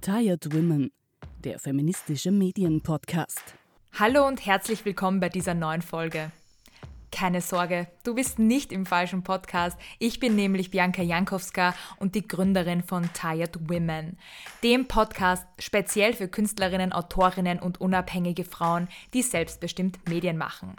Tired Women, der feministische Medienpodcast. Hallo und herzlich willkommen bei dieser neuen Folge. Keine Sorge, du bist nicht im falschen Podcast. Ich bin nämlich Bianca Jankowska und die Gründerin von Tired Women, dem Podcast speziell für Künstlerinnen, Autorinnen und unabhängige Frauen, die selbstbestimmt Medien machen.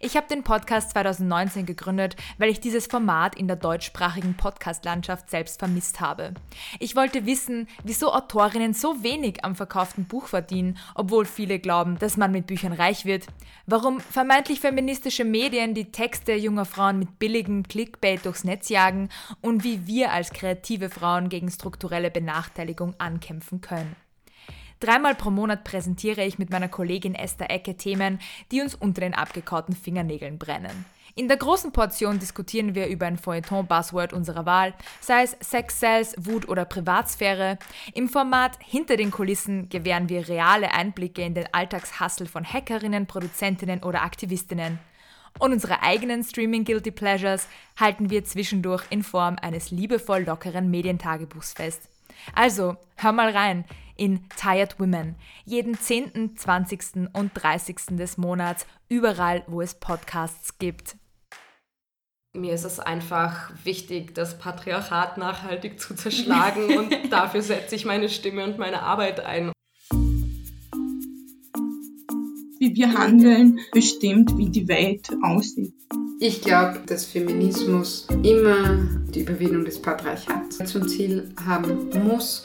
Ich habe den Podcast 2019 gegründet, weil ich dieses Format in der deutschsprachigen Podcast-Landschaft selbst vermisst habe. Ich wollte wissen, wieso Autorinnen so wenig am verkauften Buch verdienen, obwohl viele glauben, dass man mit Büchern reich wird. Warum vermeintlich feministische Medien die Texte junger Frauen mit billigem Clickbait durchs Netz jagen und wie wir als kreative Frauen gegen strukturelle Benachteiligung ankämpfen können. Dreimal pro Monat präsentiere ich mit meiner Kollegin Esther Ecke Themen, die uns unter den abgekauten Fingernägeln brennen. In der großen Portion diskutieren wir über ein Feuilleton-Buzzword unserer Wahl, sei es Sex, Sales, Wut oder Privatsphäre. Im Format Hinter den Kulissen gewähren wir reale Einblicke in den Alltagshassel von Hackerinnen, Produzentinnen oder Aktivistinnen. Und unsere eigenen Streaming Guilty Pleasures halten wir zwischendurch in Form eines liebevoll lockeren Medientagebuchs fest. Also, hör mal rein in Tired Women. Jeden 10., 20. und 30. des Monats, überall, wo es Podcasts gibt. Mir ist es einfach wichtig, das Patriarchat nachhaltig zu zerschlagen und dafür setze ich meine Stimme und meine Arbeit ein. Wie wir handeln, bestimmt, wie die Welt aussieht. Ich glaube, dass Feminismus immer die Überwindung des Patriarchats zum Ziel haben muss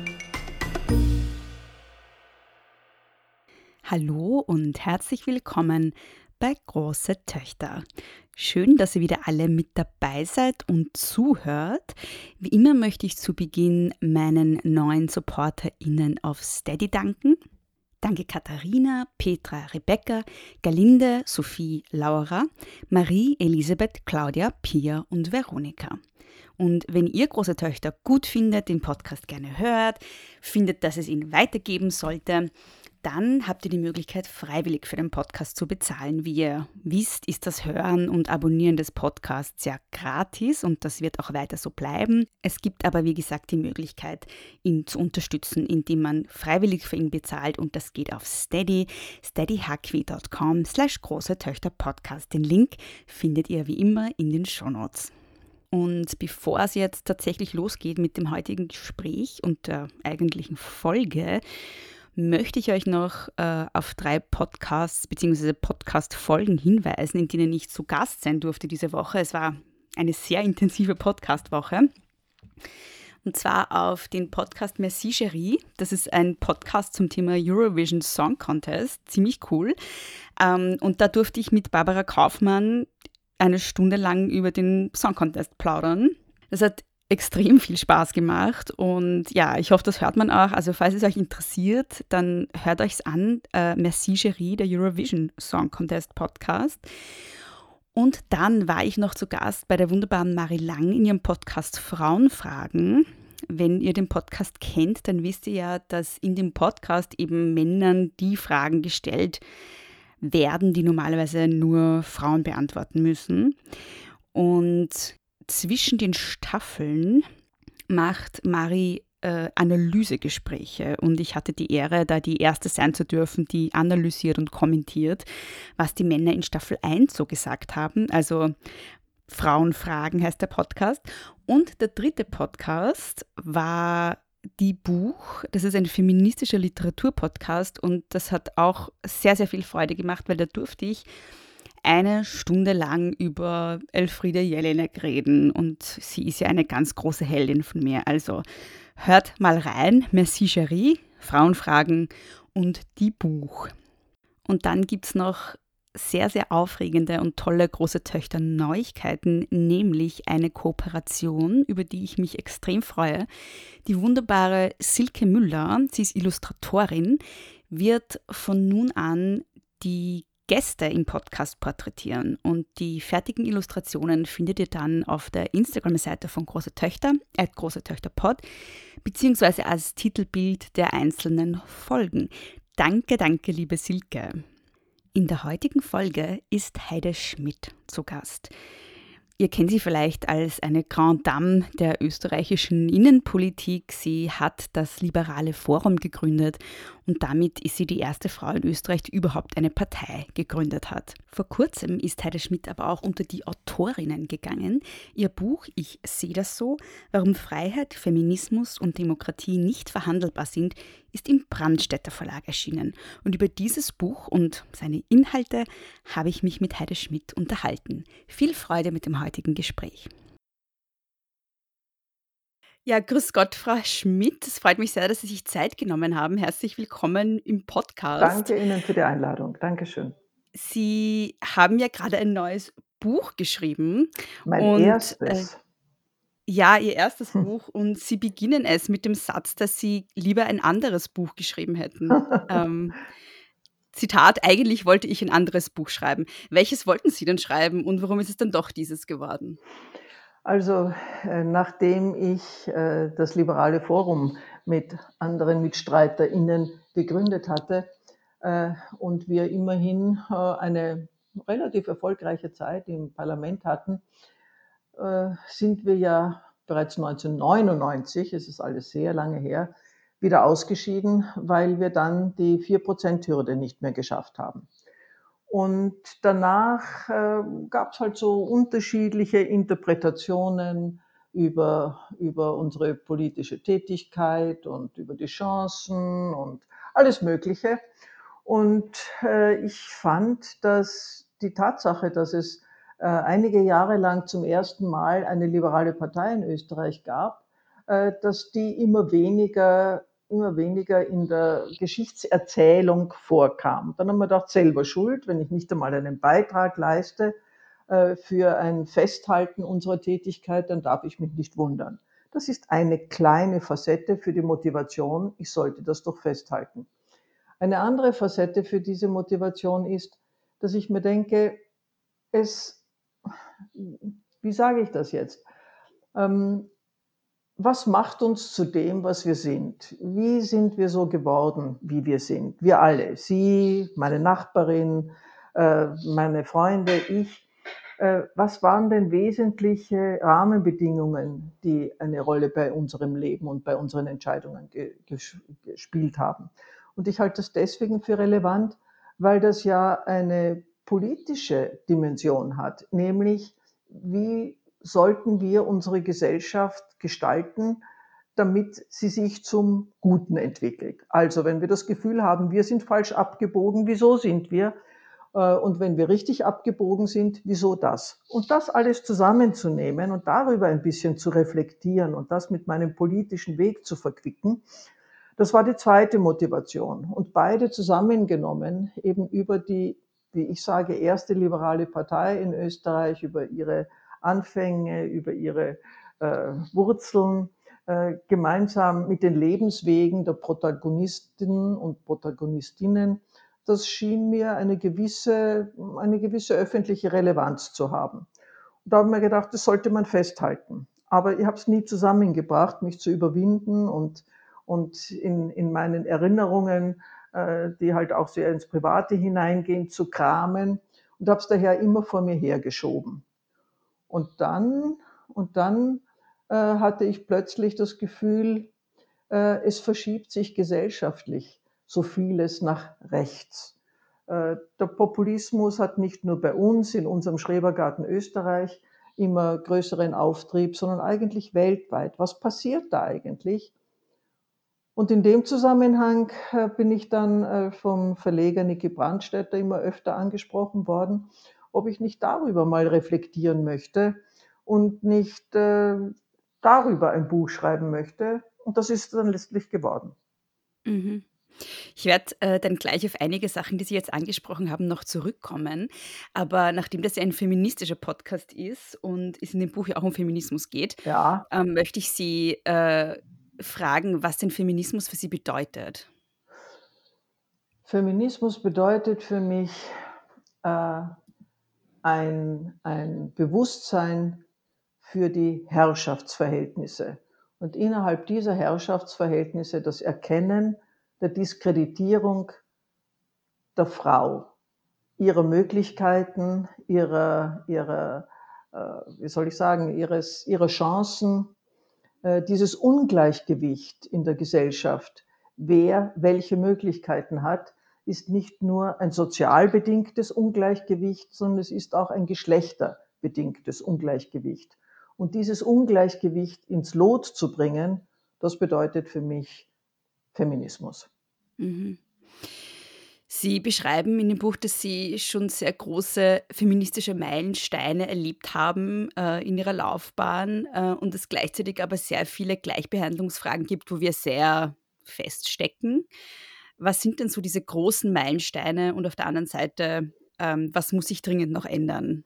Hallo und herzlich willkommen bei Große Töchter. Schön, dass ihr wieder alle mit dabei seid und zuhört. Wie immer möchte ich zu Beginn meinen neuen SupporterInnen auf Steady danken. Danke Katharina, Petra, Rebecca, Galinde, Sophie, Laura, Marie, Elisabeth, Claudia, Pia und Veronika. Und wenn ihr große Töchter gut findet, den Podcast gerne hört, findet, dass es ihn weitergeben sollte, dann habt ihr die Möglichkeit, freiwillig für den Podcast zu bezahlen. Wie ihr wisst, ist das Hören und Abonnieren des Podcasts ja gratis und das wird auch weiter so bleiben. Es gibt aber, wie gesagt, die Möglichkeit, ihn zu unterstützen, indem man freiwillig für ihn bezahlt und das geht auf steady, steadyhaqui.com slash große Töchter Podcast. Den Link findet ihr wie immer in den Shownotes. Und bevor es jetzt tatsächlich losgeht mit dem heutigen Gespräch und der eigentlichen Folge, möchte ich euch noch äh, auf drei Podcasts bzw. Podcast-Folgen hinweisen, in denen ich zu Gast sein durfte diese Woche. Es war eine sehr intensive Podcast-Woche. Und zwar auf den Podcast Merci Chérie. Das ist ein Podcast zum Thema Eurovision Song Contest. Ziemlich cool. Ähm, und da durfte ich mit Barbara Kaufmann eine Stunde lang über den Song Contest plaudern. Das hat extrem viel Spaß gemacht und ja, ich hoffe, das hört man auch. Also falls es euch interessiert, dann hört euch's an. Äh, Merci Cherie, der Eurovision Song Contest Podcast. Und dann war ich noch zu Gast bei der wunderbaren Marie Lang in ihrem Podcast Frauenfragen. Wenn ihr den Podcast kennt, dann wisst ihr ja, dass in dem Podcast eben Männern die Fragen gestellt werden, die normalerweise nur Frauen beantworten müssen. Und zwischen den Staffeln macht Mari äh, Analysegespräche und ich hatte die Ehre, da die erste sein zu dürfen, die analysiert und kommentiert, was die Männer in Staffel 1 so gesagt haben. Also Frauenfragen heißt der Podcast. Und der dritte Podcast war die Buch. Das ist ein feministischer Literaturpodcast und das hat auch sehr, sehr viel Freude gemacht, weil da durfte ich eine Stunde lang über Elfriede Jelinek reden und sie ist ja eine ganz große Heldin von mir. Also hört mal rein, Merci Cherie, Frauenfragen und die Buch. Und dann gibt es noch sehr, sehr aufregende und tolle große Töchter Neuigkeiten, nämlich eine Kooperation, über die ich mich extrem freue. Die wunderbare Silke Müller, sie ist Illustratorin, wird von nun an die Gäste im Podcast porträtieren und die fertigen Illustrationen findet ihr dann auf der Instagram-Seite von Große Töchter, at Große Töchter Pod, beziehungsweise als Titelbild der einzelnen Folgen. Danke, danke, liebe Silke. In der heutigen Folge ist Heide Schmidt zu Gast. Ihr kennt sie vielleicht als eine Grande Dame der österreichischen Innenpolitik. Sie hat das Liberale Forum gegründet und damit ist sie die erste Frau in Österreich, die überhaupt eine Partei gegründet hat. Vor kurzem ist Heide Schmidt aber auch unter die Autorinnen gegangen. Ihr Buch Ich sehe das so, warum Freiheit, Feminismus und Demokratie nicht verhandelbar sind, ist im Brandstätter Verlag erschienen. Und über dieses Buch und seine Inhalte habe ich mich mit Heide Schmidt unterhalten. Viel Freude mit dem heutigen Gespräch. Ja, grüß Gott, Frau Schmidt. Es freut mich sehr, dass Sie sich Zeit genommen haben. Herzlich willkommen im Podcast. Danke Ihnen für die Einladung. Dankeschön. Sie haben ja gerade ein neues Buch geschrieben. Mein und, erstes. Äh, ja, Ihr erstes hm. Buch. Und Sie beginnen es mit dem Satz, dass Sie lieber ein anderes Buch geschrieben hätten. ähm, Zitat, eigentlich wollte ich ein anderes Buch schreiben. Welches wollten Sie denn schreiben und warum ist es dann doch dieses geworden? Also äh, nachdem ich äh, das Liberale Forum mit anderen MitstreiterInnen gegründet hatte äh, und wir immerhin eine relativ erfolgreiche Zeit im Parlament hatten, sind wir ja bereits 1999, es ist alles sehr lange her, wieder ausgeschieden, weil wir dann die 4%-Hürde nicht mehr geschafft haben. Und danach äh, gab es halt so unterschiedliche Interpretationen über, über unsere politische Tätigkeit und über die Chancen und alles Mögliche. Und äh, ich fand, dass die Tatsache, dass es äh, einige Jahre lang zum ersten Mal eine liberale Partei in Österreich gab, äh, dass die immer weniger immer weniger in der Geschichtserzählung vorkam. Dann haben wir gedacht, selber schuld, wenn ich nicht einmal einen Beitrag leiste äh, für ein Festhalten unserer Tätigkeit, dann darf ich mich nicht wundern. Das ist eine kleine Facette für die Motivation, ich sollte das doch festhalten. Eine andere Facette für diese Motivation ist, dass ich mir denke, es, wie sage ich das jetzt? Ähm, was macht uns zu dem, was wir sind? Wie sind wir so geworden, wie wir sind? Wir alle, Sie, meine Nachbarin, äh, meine Freunde, ich. Äh, was waren denn wesentliche Rahmenbedingungen, die eine Rolle bei unserem Leben und bei unseren Entscheidungen gespielt haben? Und ich halte das deswegen für relevant, weil das ja eine politische Dimension hat, nämlich wie sollten wir unsere Gesellschaft gestalten, damit sie sich zum Guten entwickelt. Also wenn wir das Gefühl haben, wir sind falsch abgebogen, wieso sind wir? Äh, und wenn wir richtig abgebogen sind, wieso das? Und das alles zusammenzunehmen und darüber ein bisschen zu reflektieren und das mit meinem politischen Weg zu verquicken, das war die zweite Motivation. Und beide zusammengenommen, eben über die, wie ich sage, erste liberale Partei in Österreich, über ihre Anfänge, über ihre äh, Wurzeln, äh, gemeinsam mit den Lebenswegen der Protagonisten und Protagonistinnen, das schien mir eine gewisse, eine gewisse öffentliche Relevanz zu haben. Und da habe ich mir gedacht, das sollte man festhalten. Aber ich habe es nie zusammengebracht, mich zu überwinden und, und in, in meinen Erinnerungen, äh, die halt auch sehr ins Private hineingehen, zu kramen und habe es daher immer vor mir hergeschoben. Und dann, und dann äh, hatte ich plötzlich das Gefühl, äh, es verschiebt sich gesellschaftlich so vieles nach rechts. Äh, der Populismus hat nicht nur bei uns in unserem Schrebergarten Österreich immer größeren Auftrieb, sondern eigentlich weltweit. Was passiert da eigentlich? Und in dem Zusammenhang äh, bin ich dann äh, vom Verleger Niki Brandstätter immer öfter angesprochen worden ob ich nicht darüber mal reflektieren möchte und nicht äh, darüber ein Buch schreiben möchte. Und das ist dann letztlich geworden. Mhm. Ich werde äh, dann gleich auf einige Sachen, die Sie jetzt angesprochen haben, noch zurückkommen. Aber nachdem das ja ein feministischer Podcast ist und es in dem Buch ja auch um Feminismus geht, Ja, ähm, möchte ich Sie äh, fragen, was denn Feminismus für Sie bedeutet. Feminismus bedeutet für mich äh, ein, ein Bewusstsein für die Herrschaftsverhältnisse. Und innerhalb dieser Herrschaftsverhältnisse das Erkennen der Diskreditierung der Frau, ihrer Möglichkeiten, ihrer, ihrer äh, wie soll ich sagen, ihres, ihrer Chancen, äh, dieses Ungleichgewicht in der Gesellschaft, wer welche Möglichkeiten hat, ist nicht nur ein sozial bedingtes Ungleichgewicht, sondern es ist auch ein geschlechterbedingtes Ungleichgewicht. Und dieses Ungleichgewicht ins Lot zu bringen, das bedeutet für mich Feminismus. Mhm. Sie beschreiben in dem Buch, dass Sie schon sehr große feministische Meilensteine erlebt haben äh, in Ihrer Laufbahn äh, und es gleichzeitig aber sehr viele Gleichbehandlungsfragen gibt, wo wir sehr feststecken. Was sind denn so diese großen Meilensteine und auf der anderen Seite, ähm, was muss sich dringend noch ändern?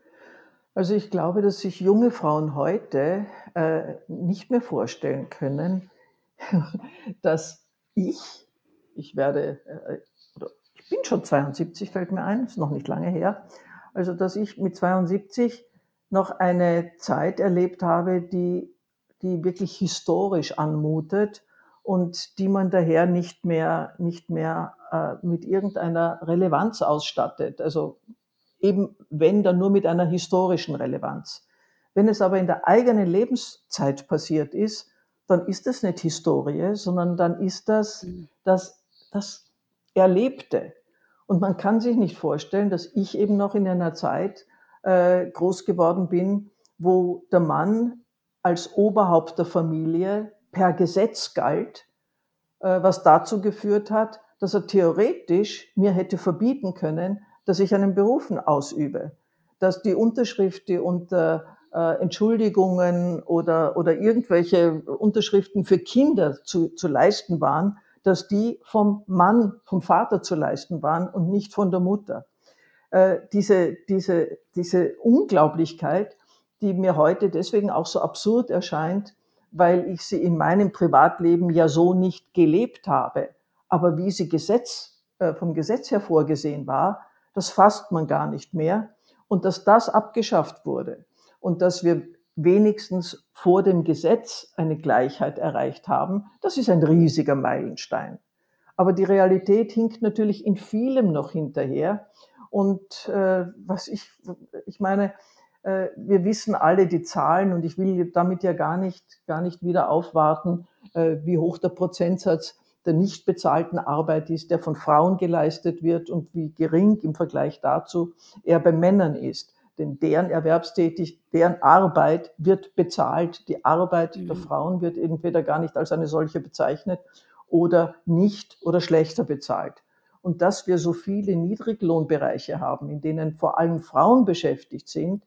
Also ich glaube, dass sich junge Frauen heute äh, nicht mehr vorstellen können, dass ich, ich werde, äh, ich bin schon 72, fällt mir ein, ist noch nicht lange her, also dass ich mit 72 noch eine Zeit erlebt habe, die, die wirklich historisch anmutet und die man daher nicht mehr, nicht mehr äh, mit irgendeiner Relevanz ausstattet. Also eben wenn dann nur mit einer historischen Relevanz. Wenn es aber in der eigenen Lebenszeit passiert ist, dann ist das nicht Historie, sondern dann ist das Mhm. das, das Erlebte. Und man kann sich nicht vorstellen, dass ich eben noch in einer Zeit äh, groß geworden bin, wo der Mann als Oberhaupt der Familie per Gesetz galt, äh, was dazu geführt hat, dass er theoretisch mir hätte verbieten können, dass ich einen Berufen ausübe, dass die Unterschrift, die unter äh, Entschuldigungen oder, oder irgendwelche Unterschriften für Kinder zu, zu leisten waren, dass die vom Mann, vom Vater zu leisten waren und nicht von der Mutter. Äh, diese, diese, diese Unglaublichkeit, die mir heute deswegen auch so absurd erscheint, weil ich sie in meinem Privatleben ja so nicht gelebt habe. Aber wie sie Gesetz, äh, vom Gesetz her vorgesehen war, das fasst man gar nicht mehr. Und dass das abgeschafft wurde und dass wir wenigstens vor dem Gesetz eine Gleichheit erreicht haben, das ist ein riesiger Meilenstein. Aber die Realität hinkt natürlich in vielem noch hinterher. Und äh, was ich, ich meine, wir wissen alle die Zahlen und ich will damit ja gar nicht, gar nicht wieder aufwarten, äh, wie hoch der Prozentsatz der nicht bezahlten Arbeit ist, der von Frauen geleistet wird und wie gering im Vergleich dazu er bei Männern ist. Denn deren Erwerbstätig, deren Arbeit wird bezahlt. Die Arbeit der Mhm. Frauen wird entweder gar nicht als eine solche bezeichnet oder nicht oder schlechter bezahlt. Und dass wir so viele Niedriglohnbereiche haben, in denen vor allem Frauen beschäftigt sind,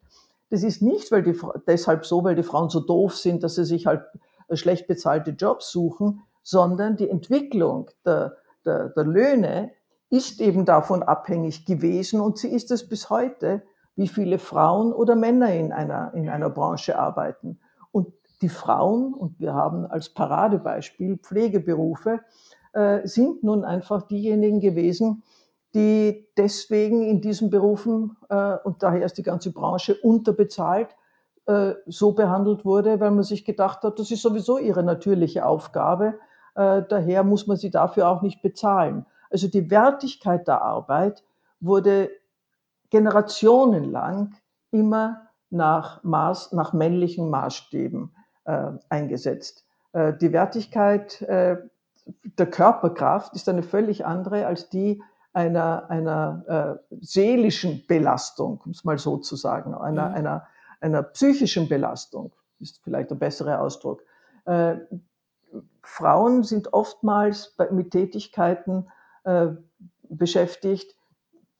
das ist nicht weil die, deshalb so, weil die Frauen so doof sind, dass sie sich halt äh, schlecht bezahlte Jobs suchen, sondern die Entwicklung der, der, der Löhne ist eben davon abhängig gewesen und sie ist es bis heute, wie viele Frauen oder Männer in einer, in einer Branche arbeiten. Und die Frauen, und wir haben als Paradebeispiel Pflegeberufe, äh, sind nun einfach diejenigen gewesen, die deswegen in diesen Berufen, äh, und daher ist die ganze Branche unterbezahlt, äh, so behandelt wurde, weil man sich gedacht hat, das ist sowieso ihre natürliche Aufgabe, äh, daher muss man sie dafür auch nicht bezahlen. Also die Wertigkeit der Arbeit wurde generationenlang immer nach, Maß, nach männlichen Maßstäben äh, eingesetzt. Äh, die Wertigkeit äh, der Körperkraft ist eine völlig andere als die einer, einer äh, seelischen Belastung, um es mal so zu sagen, einer, Mhm. einer, einer psychischen Belastung, ist vielleicht der bessere Ausdruck. Äh, Frauen sind oftmals bei, mit Tätigkeiten äh, beschäftigt,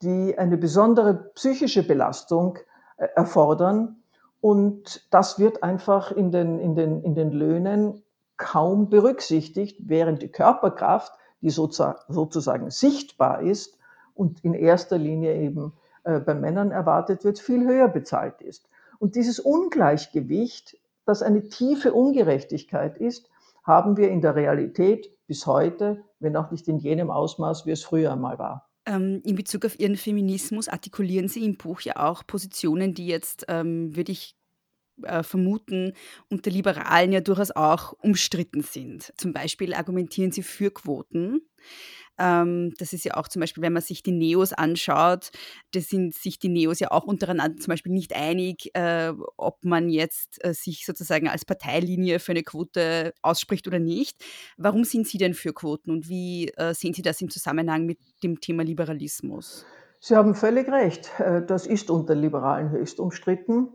die eine besondere psychische Belastung äh, erfordern. Und das wird einfach in den, in, den, in den Löhnen kaum berücksichtigt, während die Körperkraft die sozusagen sichtbar ist und in erster Linie eben äh, bei Männern erwartet wird, viel höher bezahlt ist. Und dieses Ungleichgewicht, das eine tiefe Ungerechtigkeit ist, haben wir in der Realität bis heute, wenn auch nicht in jenem Ausmaß, wie es früher einmal war. Ähm, in Bezug auf Ihren Feminismus artikulieren Sie im Buch ja auch Positionen, die jetzt, ähm, würde ich äh, vermuten, unter Liberalen ja durchaus auch umstritten sind. Zum Beispiel argumentieren sie für Quoten. Ähm, das ist ja auch zum Beispiel, wenn man sich die Neos anschaut, da sind sich die Neos ja auch untereinander zum Beispiel nicht einig, äh, ob man jetzt äh, sich sozusagen als Parteilinie für eine Quote ausspricht oder nicht. Warum sind Sie denn für Quoten und wie sehen Sie das im Zusammenhang mit dem Thema Liberalismus? Sie haben völlig recht. Das ist unter Liberalen höchst umstritten.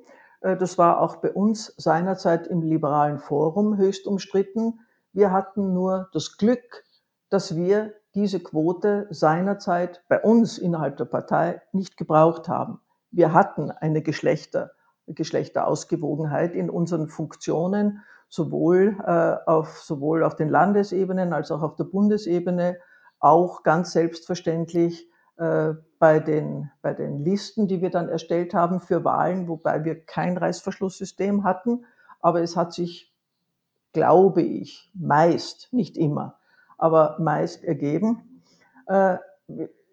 Äh, das war auch bei uns seinerzeit im liberalen Forum höchst umstritten. Wir hatten nur das Glück, dass wir diese Quote seinerzeit bei uns innerhalb der Partei nicht gebraucht haben. Wir hatten eine Geschlechter, Geschlechterausgewogenheit in unseren Funktionen, sowohl, äh, auf, sowohl auf den Landesebenen als auch auf der Bundesebene, auch ganz selbstverständlich bei, den, bei den Listen, die wir dann erstellt haben für Wahlen, wobei wir kein Reißverschlusssystem hatten. Aber es hat sich, glaube ich, meist, nicht immer, aber meist ergeben. Äh,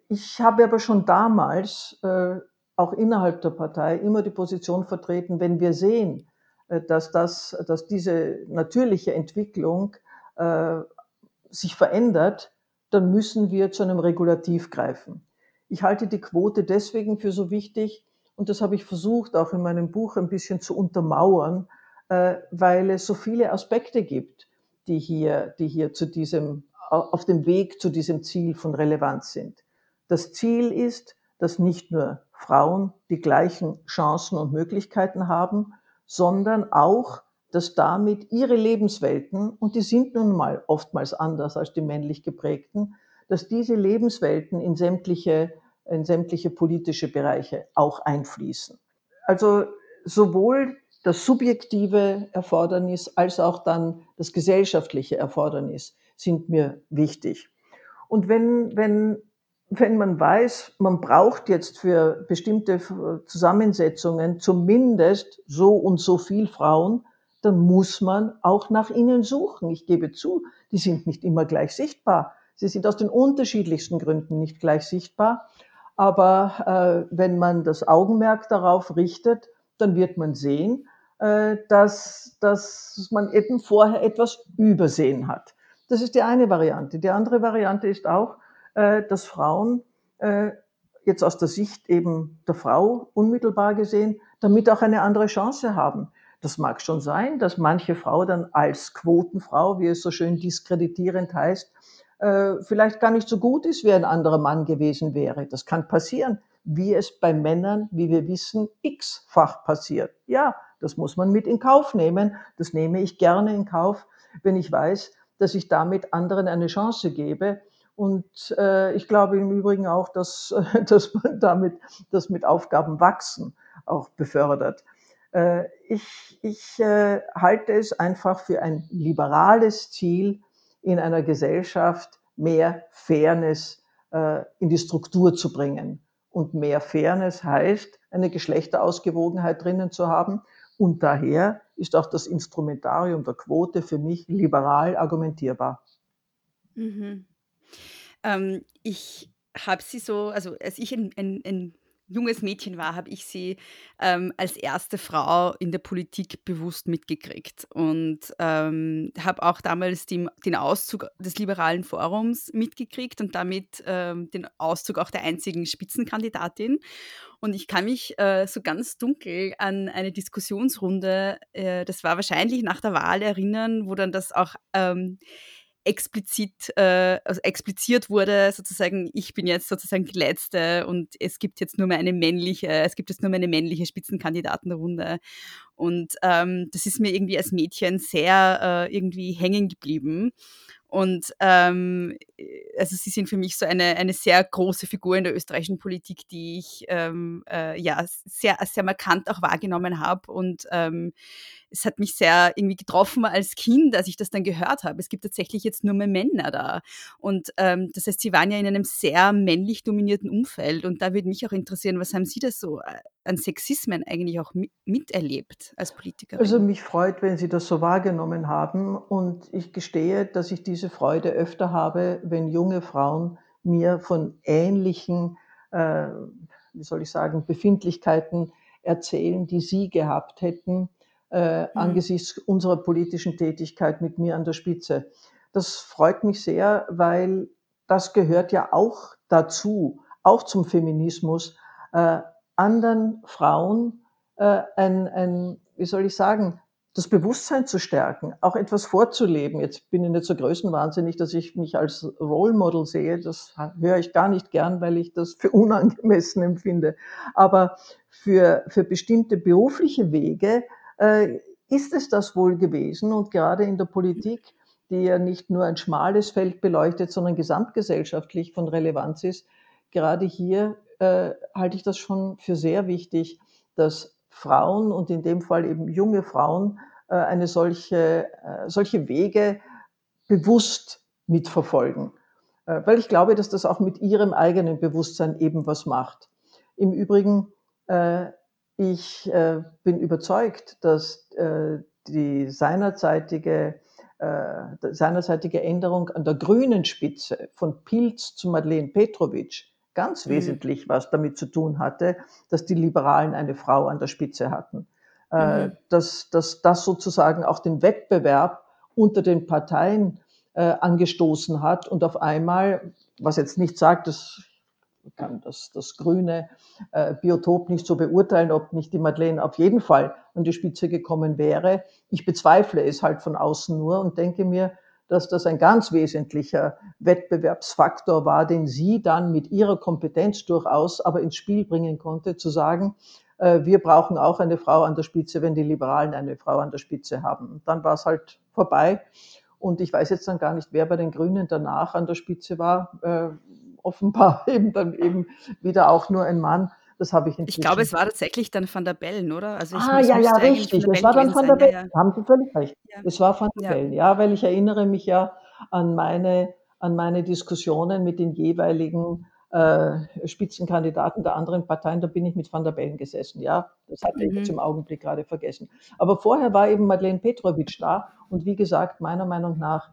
ich habe aber schon damals, äh, auch innerhalb der Partei, immer die Position vertreten, wenn wir sehen, äh, dass, das, dass diese natürliche Entwicklung sich verändert, dann müssen wir zu einem Regulativ greifen. Ich halte die Quote deswegen für so wichtig, und das habe ich versucht auch in meinem Buch ein bisschen zu untermauern, weil es so viele Aspekte gibt, die hier, die hier zu diesem auf dem Weg zu diesem Ziel von Relevanz sind. Das Ziel ist, dass nicht nur Frauen die gleichen Chancen und Möglichkeiten haben, sondern auch, dass damit ihre Lebenswelten, und die sind nun mal oftmals anders als die männlich geprägten, dass diese Lebenswelten in sämtliche, in sämtliche politische Bereiche auch einfließen. Also sowohl das subjektive Erfordernis als auch dann das gesellschaftliche Erfordernis sind mir wichtig. Und wenn, wenn, wenn man weiß, man braucht jetzt für bestimmte Zusammensetzungen zumindest so und so viel Frauen, dann muss man auch nach ihnen suchen. Ich gebe zu, die sind nicht immer gleich sichtbar. Sie sind aus den unterschiedlichsten Gründen nicht gleich sichtbar. Aber äh, wenn man das Augenmerk darauf richtet, dann wird man sehen, äh, dass, dass man eben vorher etwas übersehen hat. Das ist die eine Variante. Die andere Variante ist auch, äh, dass Frauen äh, jetzt aus der Sicht eben der Frau unmittelbar gesehen damit auch eine andere Chance haben. Das mag schon sein, dass manche Frau dann als Quotenfrau, wie es so schön diskreditierend heißt, äh, vielleicht gar nicht so gut ist, wie ein anderer Mann gewesen wäre. Das kann passieren, wie es bei Männern, wie wir wissen, x-fach passiert. Ja, das muss man mit in Kauf nehmen. Das nehme ich gerne in Kauf, wenn ich weiß, dass ich damit anderen eine Chance gebe. Und äh, ich glaube im Übrigen auch, dass, dass man damit das mit Aufgaben wachsen auch befördert. Äh, ich ich äh, halte es einfach für ein liberales Ziel in einer Gesellschaft, mehr Fairness äh, in die Struktur zu bringen. Und mehr Fairness heißt, eine Geschlechterausgewogenheit drinnen zu haben. Und daher ist auch das Instrumentarium der Quote für mich liberal argumentierbar. Mhm. Ähm, ich habe sie so, also als ich ein, ein, ein junges Mädchen war, habe ich sie ähm, als erste Frau in der Politik bewusst mitgekriegt und ähm, habe auch damals die, den Auszug des Liberalen Forums mitgekriegt und damit ähm, den Auszug auch der einzigen Spitzenkandidatin. Und ich kann mich äh, so ganz dunkel an eine Diskussionsrunde, äh, das war wahrscheinlich nach der Wahl erinnern, wo dann das auch ähm, explizit, äh, also expliziert wurde, sozusagen, ich bin jetzt sozusagen die Letzte und es gibt jetzt nur mehr eine männliche, es gibt jetzt nur mehr eine männliche Spitzenkandidatenrunde. Und ähm, das ist mir irgendwie als Mädchen sehr äh, irgendwie hängen geblieben. Und ähm, also sie sind für mich so eine, eine sehr große Figur in der österreichischen Politik, die ich ähm, äh, ja sehr, sehr markant auch wahrgenommen habe. Und ähm, es hat mich sehr irgendwie getroffen als Kind, als ich das dann gehört habe. Es gibt tatsächlich jetzt nur mehr Männer da. Und ähm, das heißt, Sie waren ja in einem sehr männlich dominierten Umfeld. Und da würde mich auch interessieren, was haben Sie da so äh, an Sexismen eigentlich auch miterlebt als Politikerin? Also mich freut, wenn Sie das so wahrgenommen haben. Und ich gestehe, dass ich diese Freude öfter habe, wenn junge Frauen mir von ähnlichen, äh, wie soll ich sagen, Befindlichkeiten erzählen, die sie gehabt hätten äh, mhm. angesichts unserer politischen Tätigkeit mit mir an der Spitze. Das freut mich sehr, weil das gehört ja auch dazu, auch zum Feminismus, äh, anderen Frauen äh, ein, ein, wie soll ich sagen, das Bewusstsein zu stärken, auch etwas vorzuleben. Jetzt bin ich nicht so größenwahnsinnig, dass ich mich als Role Model sehe. Das höre ich gar nicht gern, weil ich das für unangemessen empfinde. Aber für, für bestimmte berufliche Wege ist es das wohl gewesen. Und gerade in der Politik, die ja nicht nur ein schmales Feld beleuchtet, sondern gesamtgesellschaftlich von Relevanz ist, gerade hier äh, halte ich das schon für sehr wichtig, dass Frauen und in dem Fall eben junge Frauen äh, eine solche, äh, solche Wege bewusst mitverfolgen. Äh, weil ich glaube, dass das auch mit ihrem eigenen Bewusstsein eben was macht. Im Übrigen, ich bin überzeugt, dass die seinerzeitige seinerzeitige Änderung an der grünen Spitze von Pilz zu Madeleine Petrovic ganz mhm. wesentlich was damit zu tun hatte, dass die Liberalen eine Frau an der Spitze hatten. Äh, mhm. Dass, dass das sozusagen auch den Wettbewerb unter den Parteien äh, angestoßen hat und auf einmal, was jetzt nicht sagt, dass kann das, das grüne äh, Biotop nicht so beurteilen, ob nicht die Madeleine auf jeden Fall an die Spitze gekommen wäre. Ich bezweifle es halt von außen nur und denke mir, dass das ein ganz wesentlicher Wettbewerbsfaktor war, den sie dann mit ihrer Kompetenz durchaus aber ins Spiel bringen konnte, zu sagen, äh, wir brauchen auch eine Frau an der Spitze, wenn die Liberalen eine Frau an der Spitze haben. Und dann war es halt vorbei. Und ich weiß jetzt dann gar nicht, wer bei den Grünen danach an der Spitze war. Äh, offenbar eben dann eben wieder auch nur ein Mann. Das habe ich inzwischen. Ich glaube, es war tatsächlich dann Van der Bellen, oder? Also ah, ja, ja, richtig. Es war dann Van der Bellen. Ja, ja. Haben Sie völlig recht. Ja. Es war Van der ja. Bellen, ja, weil ich erinnere mich ja an meine, an meine Diskussionen mit den jeweiligen äh, Spitzenkandidaten der anderen Parteien. Da bin ich mit Van der Bellen gesessen, ja. Das hatte mhm. ich jetzt im Augenblick gerade vergessen. Aber vorher war eben Madeleine Petrovic da. Und wie gesagt, meiner Meinung nach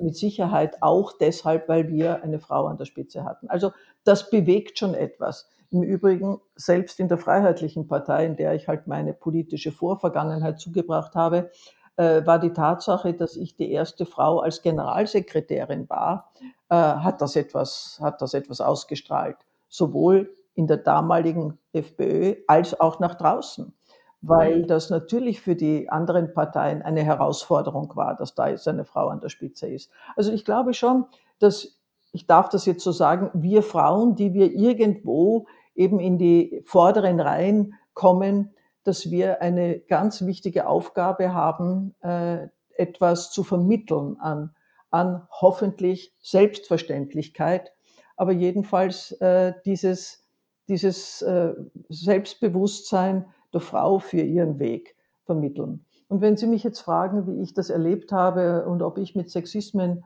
mit Sicherheit auch deshalb, weil wir eine Frau an der Spitze hatten. Also das bewegt schon etwas. Im Übrigen, selbst in der Freiheitlichen Partei, in der ich halt meine politische Vorvergangenheit zugebracht habe, äh, war die Tatsache, dass ich die erste Frau als Generalsekretärin war, äh, hat das etwas, hat das etwas ausgestrahlt. Sowohl in der damaligen FPÖ als auch nach draußen. Weil das natürlich für die anderen Parteien eine Herausforderung war, dass da jetzt eine Frau an der Spitze ist. Also ich glaube schon, dass ich darf das jetzt so sagen, wir Frauen, die wir irgendwo eben in die vorderen Reihen kommen, dass wir eine ganz wichtige Aufgabe haben, äh, etwas zu vermitteln an, an hoffentlich Selbstverständlichkeit, aber jedenfalls äh, dieses, dieses äh, Selbstbewusstsein der Frau für ihren Weg vermitteln. Und wenn Sie mich jetzt fragen, wie ich das erlebt habe und ob ich mit Sexismen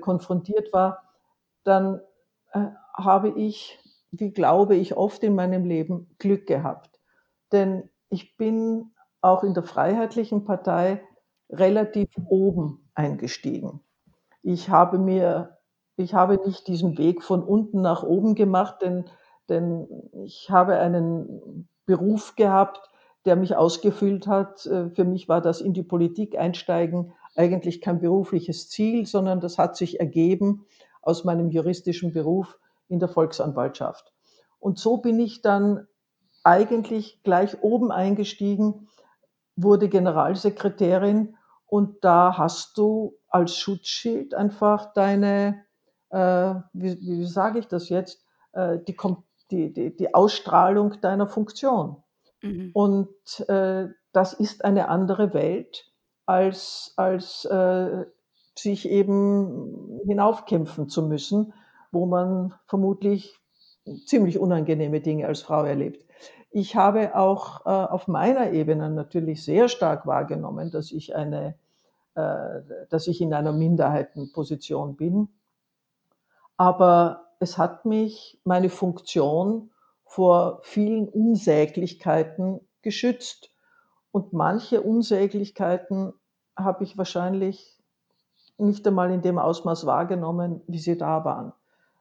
konfrontiert war, dann habe ich wie glaube ich, oft in meinem Leben Glück gehabt. Denn ich bin auch in der Freiheitlichen Partei relativ oben eingestiegen. Ich habe mir, ich habe nicht diesen Weg von unten nach oben gemacht, denn, denn ich habe einen Beruf gehabt, der mich ausgefüllt hat. Für mich war das in die Politik einsteigen eigentlich kein berufliches Ziel, sondern das hat sich ergeben aus meinem juristischen Beruf in der Volksanwaltschaft. Und so bin ich dann eigentlich gleich oben eingestiegen, wurde Generalsekretärin und da hast du als Schutzschild einfach deine, äh, wie, wie sage ich das jetzt, äh, die, die, die, die, Ausstrahlung deiner Funktion. Mhm. Und äh, das ist eine andere Welt, als, als äh, sich eben hinaufkämpfen zu müssen wo man vermutlich ziemlich unangenehme Dinge als Frau erlebt. ich habe auch äh, auf meiner Ebene natürlich sehr stark wahrgenommen, dass ich eine, äh, dass ich in einer Minderheitenposition bin. Aber es hat mich meine Funktion vor vielen Unsäglichkeiten geschützt. Und manche Unsäglichkeiten habe ich wahrscheinlich nicht einmal in dem Ausmaß wahrgenommen, wie sie da waren.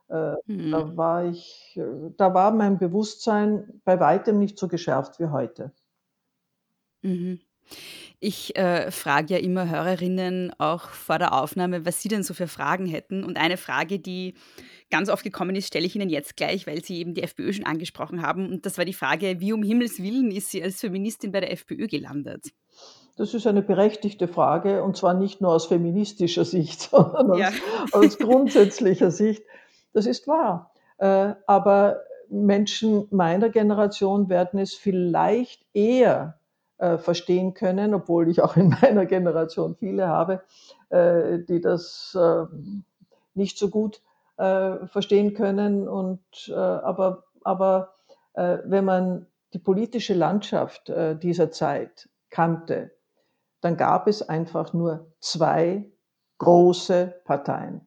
Äh, mhm. Da war ich, äh, da war mein Bewusstsein bei weitem nicht so geschärft wie heute. Mhm. Ich äh, frage ja immer Hörerinnen auch vor der Aufnahme, was sie denn so für Fragen hätten. Und eine Frage, die ganz oft gekommen ist, stelle ich Ihnen jetzt gleich, weil Sie eben die FPÖ schon angesprochen haben. Und das war die Frage, wie um Himmels Willen ist sie als Feministin bei der FPÖ gelandet? Das ist eine berechtigte Frage und zwar nicht nur aus feministischer Sicht, sondern ja. aus, aus grundsätzlicher Sicht. Das ist wahr. Äh, aber Menschen meiner Generation werden es vielleicht eher äh, verstehen können, obwohl ich auch in meiner Generation viele habe, äh, die das nicht so gut verstehen können. Und, aber, aber wenn man die politische Landschaft dieser Zeit kannte, dann gab es einfach nur zwei große Parteien.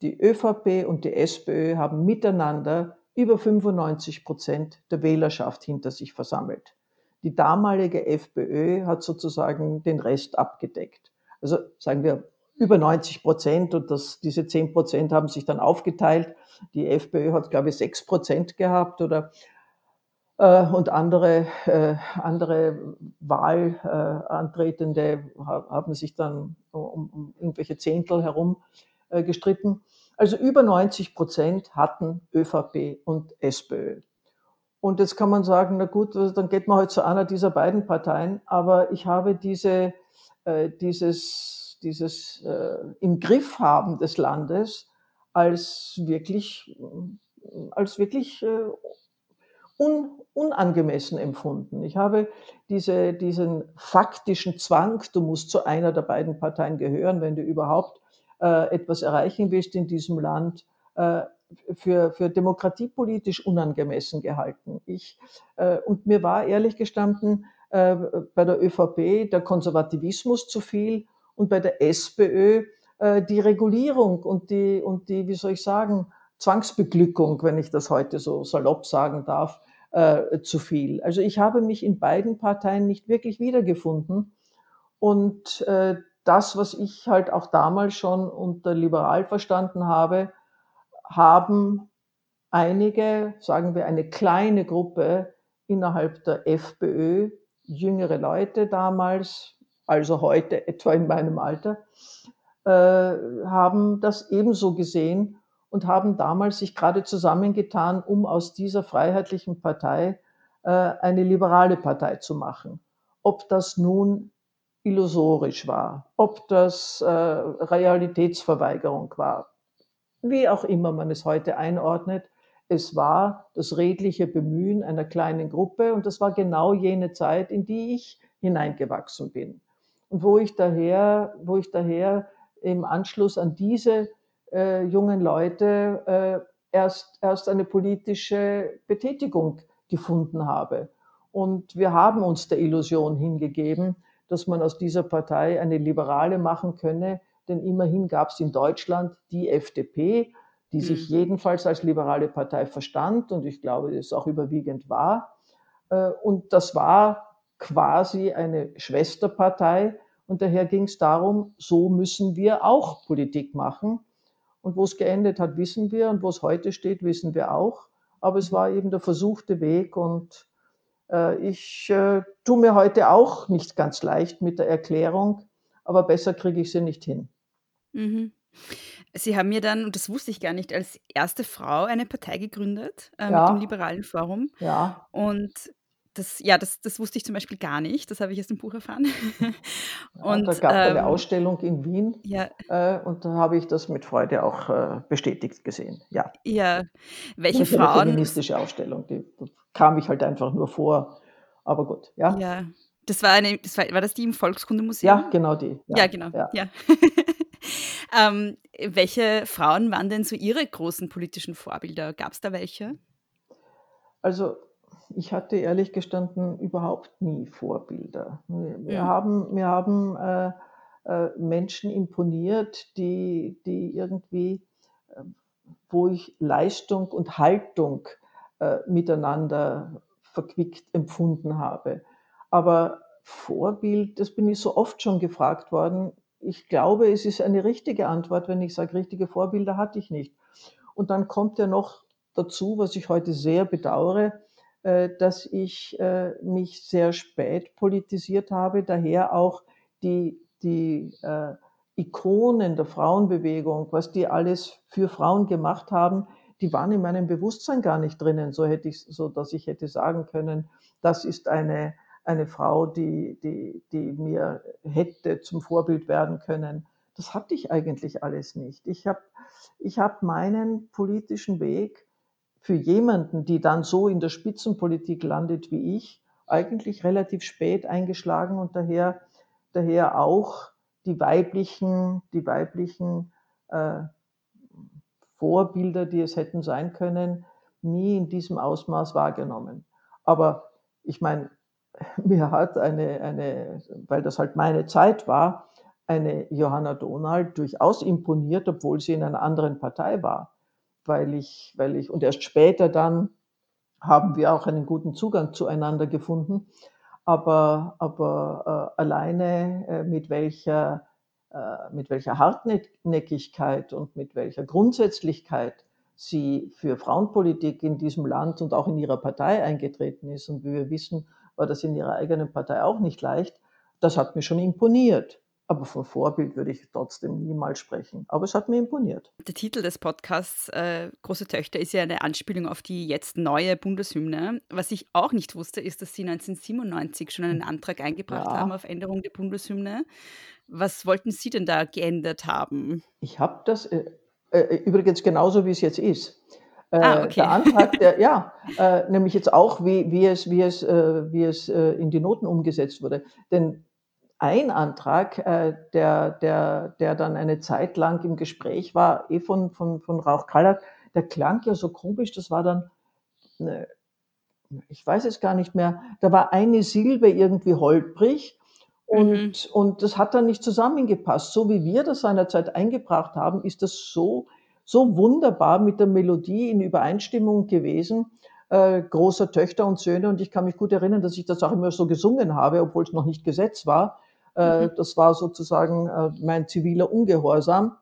Die ÖVP und die SPÖ haben miteinander über 95 Prozent der Wählerschaft hinter sich versammelt. Die damalige FPÖ hat sozusagen den Rest abgedeckt. Also sagen wir über 90 Prozent und das, diese 10 Prozent haben sich dann aufgeteilt. Die FPÖ hat, glaube ich, 6 Prozent gehabt oder äh, und andere, äh, andere Wahlantretende haben sich dann um, um irgendwelche Zehntel herum äh, gestritten. Also über 90 Prozent hatten ÖVP und SPÖ. Und jetzt kann man sagen, na gut, also dann geht man halt zu einer dieser beiden Parteien. Aber ich habe diese, äh, dieses, dieses äh, im Griff haben des Landes als wirklich, als wirklich äh, un, unangemessen empfunden. Ich habe diese, diesen faktischen Zwang, du musst zu einer der beiden Parteien gehören, wenn du überhaupt äh, etwas erreichen willst in diesem Land, äh, für, für demokratiepolitisch unangemessen gehalten. Ich, äh, und mir war ehrlich gestanden äh, bei der ÖVP der Konservativismus zu viel und bei der SPÖ äh, die Regulierung und die, und die, wie soll ich sagen, Zwangsbeglückung, wenn ich das heute so salopp sagen darf, äh, zu viel. Also ich habe mich in beiden Parteien nicht wirklich wiedergefunden. Und äh, das, was ich halt auch damals schon unter liberal verstanden habe, haben einige, sagen wir eine kleine Gruppe innerhalb der FPÖ, jüngere Leute damals, also heute etwa in meinem Alter, äh, haben das ebenso gesehen und haben damals sich gerade zusammengetan, um aus dieser freiheitlichen Partei äh, eine liberale Partei zu machen. Ob das nun illusorisch war, ob das äh, Realitätsverweigerung war, wie auch immer man es heute einordnet, es war das redliche Bemühen einer kleinen Gruppe und das war genau jene Zeit, in die ich hineingewachsen bin. Und wo ich daher, wo ich daher im Anschluss an diese äh, jungen Leute äh, erst, erst eine politische Betätigung gefunden habe. Und wir haben uns der Illusion hingegeben, dass man aus dieser Partei eine liberale machen könne, denn immerhin gab es in Deutschland die FDP, die sich mhm. jedenfalls als liberale Partei verstand und ich glaube, es auch überwiegend war. Äh, und das war quasi eine Schwesterpartei und daher ging es darum, so müssen wir auch Politik machen. Und wo es geendet hat, wissen wir. Und wo es heute steht, wissen wir auch. Aber es war eben der versuchte Weg. Und äh, ich äh, tue mir heute auch nicht ganz leicht mit der Erklärung, aber besser kriege ich sie nicht hin. Mhm. Sie haben mir dann, und das wusste ich gar nicht, als erste Frau eine Partei gegründet äh, ja. mit dem Liberalen Forum. Ja. Und das, ja, das, das wusste ich zum Beispiel gar nicht. Das habe ich aus dem Buch erfahren. und, da gab es ähm, eine Ausstellung in Wien ja. äh, und da habe ich das mit Freude auch äh, bestätigt gesehen. Ja. Ja. Welche das Frauen? Eine feministische Ausstellung, die, die kam ich halt einfach nur vor. Aber gut, ja. Ja. Das war eine, das war, war das die im Volkskundemuseum? Ja, genau die. Ja, ja genau. Ja. ja. ähm, welche Frauen waren denn so Ihre großen politischen Vorbilder? Gab es da welche? Also ich hatte ehrlich gestanden überhaupt nie Vorbilder. Wir, wir Mhm. haben, wir haben äh, äh, Menschen imponiert, die, die irgendwie, äh, wo ich Leistung und Haltung äh, miteinander verquickt empfunden habe. Aber Vorbild, das bin ich so oft schon gefragt worden. Ich glaube, es ist eine richtige Antwort, wenn ich sage, richtige Vorbilder hatte ich nicht. Und dann kommt ja noch dazu, was ich heute sehr bedauere, äh, dass ich äh, mich sehr spät politisiert habe, daher auch die, die äh, Ikonen der Frauenbewegung, was die alles für Frauen gemacht haben, die waren in meinem Bewusstsein gar nicht drinnen, so hätte ich, so dass ich hätte sagen können, das ist eine, eine Frau, die, die, die mir hätte zum Vorbild werden können. Das hatte ich eigentlich alles nicht. Ich habe ich hab meinen politischen Weg für jemanden, die dann so in der Spitzenpolitik landet wie ich, eigentlich relativ spät eingeschlagen und daher, daher auch die weiblichen, die weiblichen äh, Vorbilder, die es hätten sein können, nie in diesem Ausmaß wahrgenommen. Aber ich meine, mir hat eine, eine, weil das halt meine Zeit war, eine Johanna Donald durchaus imponiert, obwohl sie in einer anderen Partei war. Weil ich, weil ich, und erst später dann haben wir auch einen guten Zugang zueinander gefunden. Aber, aber äh, alleine äh, mit welcher, äh, mit welcher Hartnäckigkeit und mit welcher Grundsätzlichkeit sie für Frauenpolitik in diesem Land und auch in ihrer Partei eingetreten ist. Und wie wir wissen, war das in ihrer eigenen Partei auch nicht leicht. Das hat mir schon imponiert. Aber von Vorbild würde ich trotzdem niemals sprechen. Aber es hat mir imponiert. Der Titel des Podcasts äh, Große Töchter ist ja eine Anspielung auf die jetzt neue Bundeshymne. Was ich auch nicht wusste, ist, dass Sie 1997 schon einen Antrag eingebracht Ja. haben auf Änderung der Bundeshymne. Was wollten Sie denn da geändert haben? Ich habe das äh, äh, übrigens genauso, wie es jetzt ist. Äh, Ah, okay. Der Antrag, der, ja, äh, nämlich jetzt auch, wie, wie es, wie es, äh, wie es äh, in die Noten umgesetzt wurde. Denn ein Antrag, äh, der, der, der dann eine Zeit lang im Gespräch war, eh von, von, von Rauch Kallert, der klang ja so komisch, das war dann, ne, ich weiß es gar nicht mehr, da war eine Silbe irgendwie holprig und, und das hat dann nicht zusammengepasst. So wie wir das seinerzeit eingebracht haben, ist das so, so wunderbar mit der Melodie in Übereinstimmung gewesen. Äh, großer Töchter und Söhne. Und ich kann mich gut erinnern, dass ich das auch immer so gesungen habe, obwohl es noch nicht Gesetz war. Äh, Mhm. Das war sozusagen äh, mein ziviler Ungehorsam.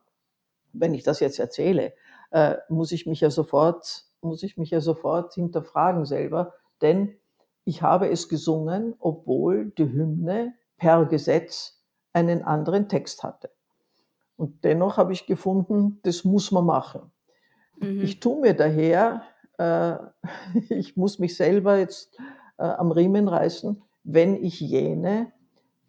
Wenn ich das jetzt erzähle, äh, muss ich mich ja sofort, muss ich mich ja sofort hinterfragen selber, denn ich habe es gesungen, obwohl die Hymne per Gesetz einen anderen Text hatte. Und dennoch habe ich gefunden, das muss man machen. Mhm. Ich tue mir daher, äh, ich muss mich selber jetzt äh, am Riemen reißen, wenn ich jene,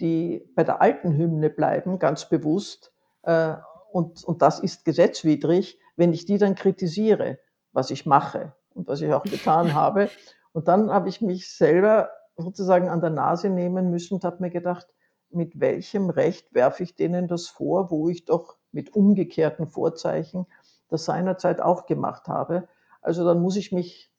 die bei der alten Hymne bleiben, ganz bewusst, äh, und, und das ist gesetzwidrig, wenn ich die dann kritisiere, was ich mache und was ich auch getan habe. Und dann habe ich mich selber sozusagen an der Nase nehmen müssen und habe mir gedacht, mit welchem Recht werfe ich denen das vor, wo ich doch mit umgekehrten Vorzeichen das seinerzeit auch gemacht habe. Also dann muss ich mich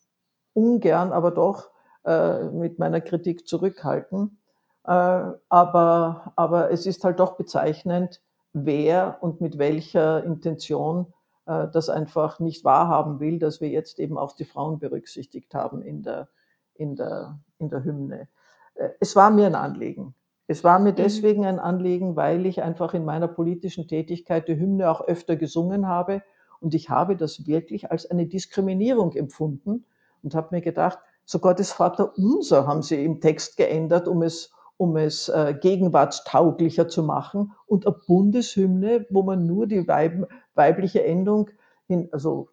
ungern, aber doch äh, mit meiner Kritik zurückhalten. Äh, aber, aber es ist halt doch bezeichnend, wer und mit welcher Intention äh, das einfach nicht wahrhaben will, dass wir jetzt eben auch die Frauen berücksichtigt haben in der, in der, in der Hymne. Äh, es war mir ein Anliegen. Es war mir deswegen ein Anliegen, weil ich einfach in meiner politischen Tätigkeit die Hymne auch öfter gesungen habe und ich habe das wirklich als eine Diskriminierung empfunden und habe mir gedacht, sogar das Vaterunser haben sie im Text geändert, um es, um es äh, gegenwartstauglicher zu machen. Und eine Bundeshymne, wo man nur die Weib, weibliche Endung, hin, also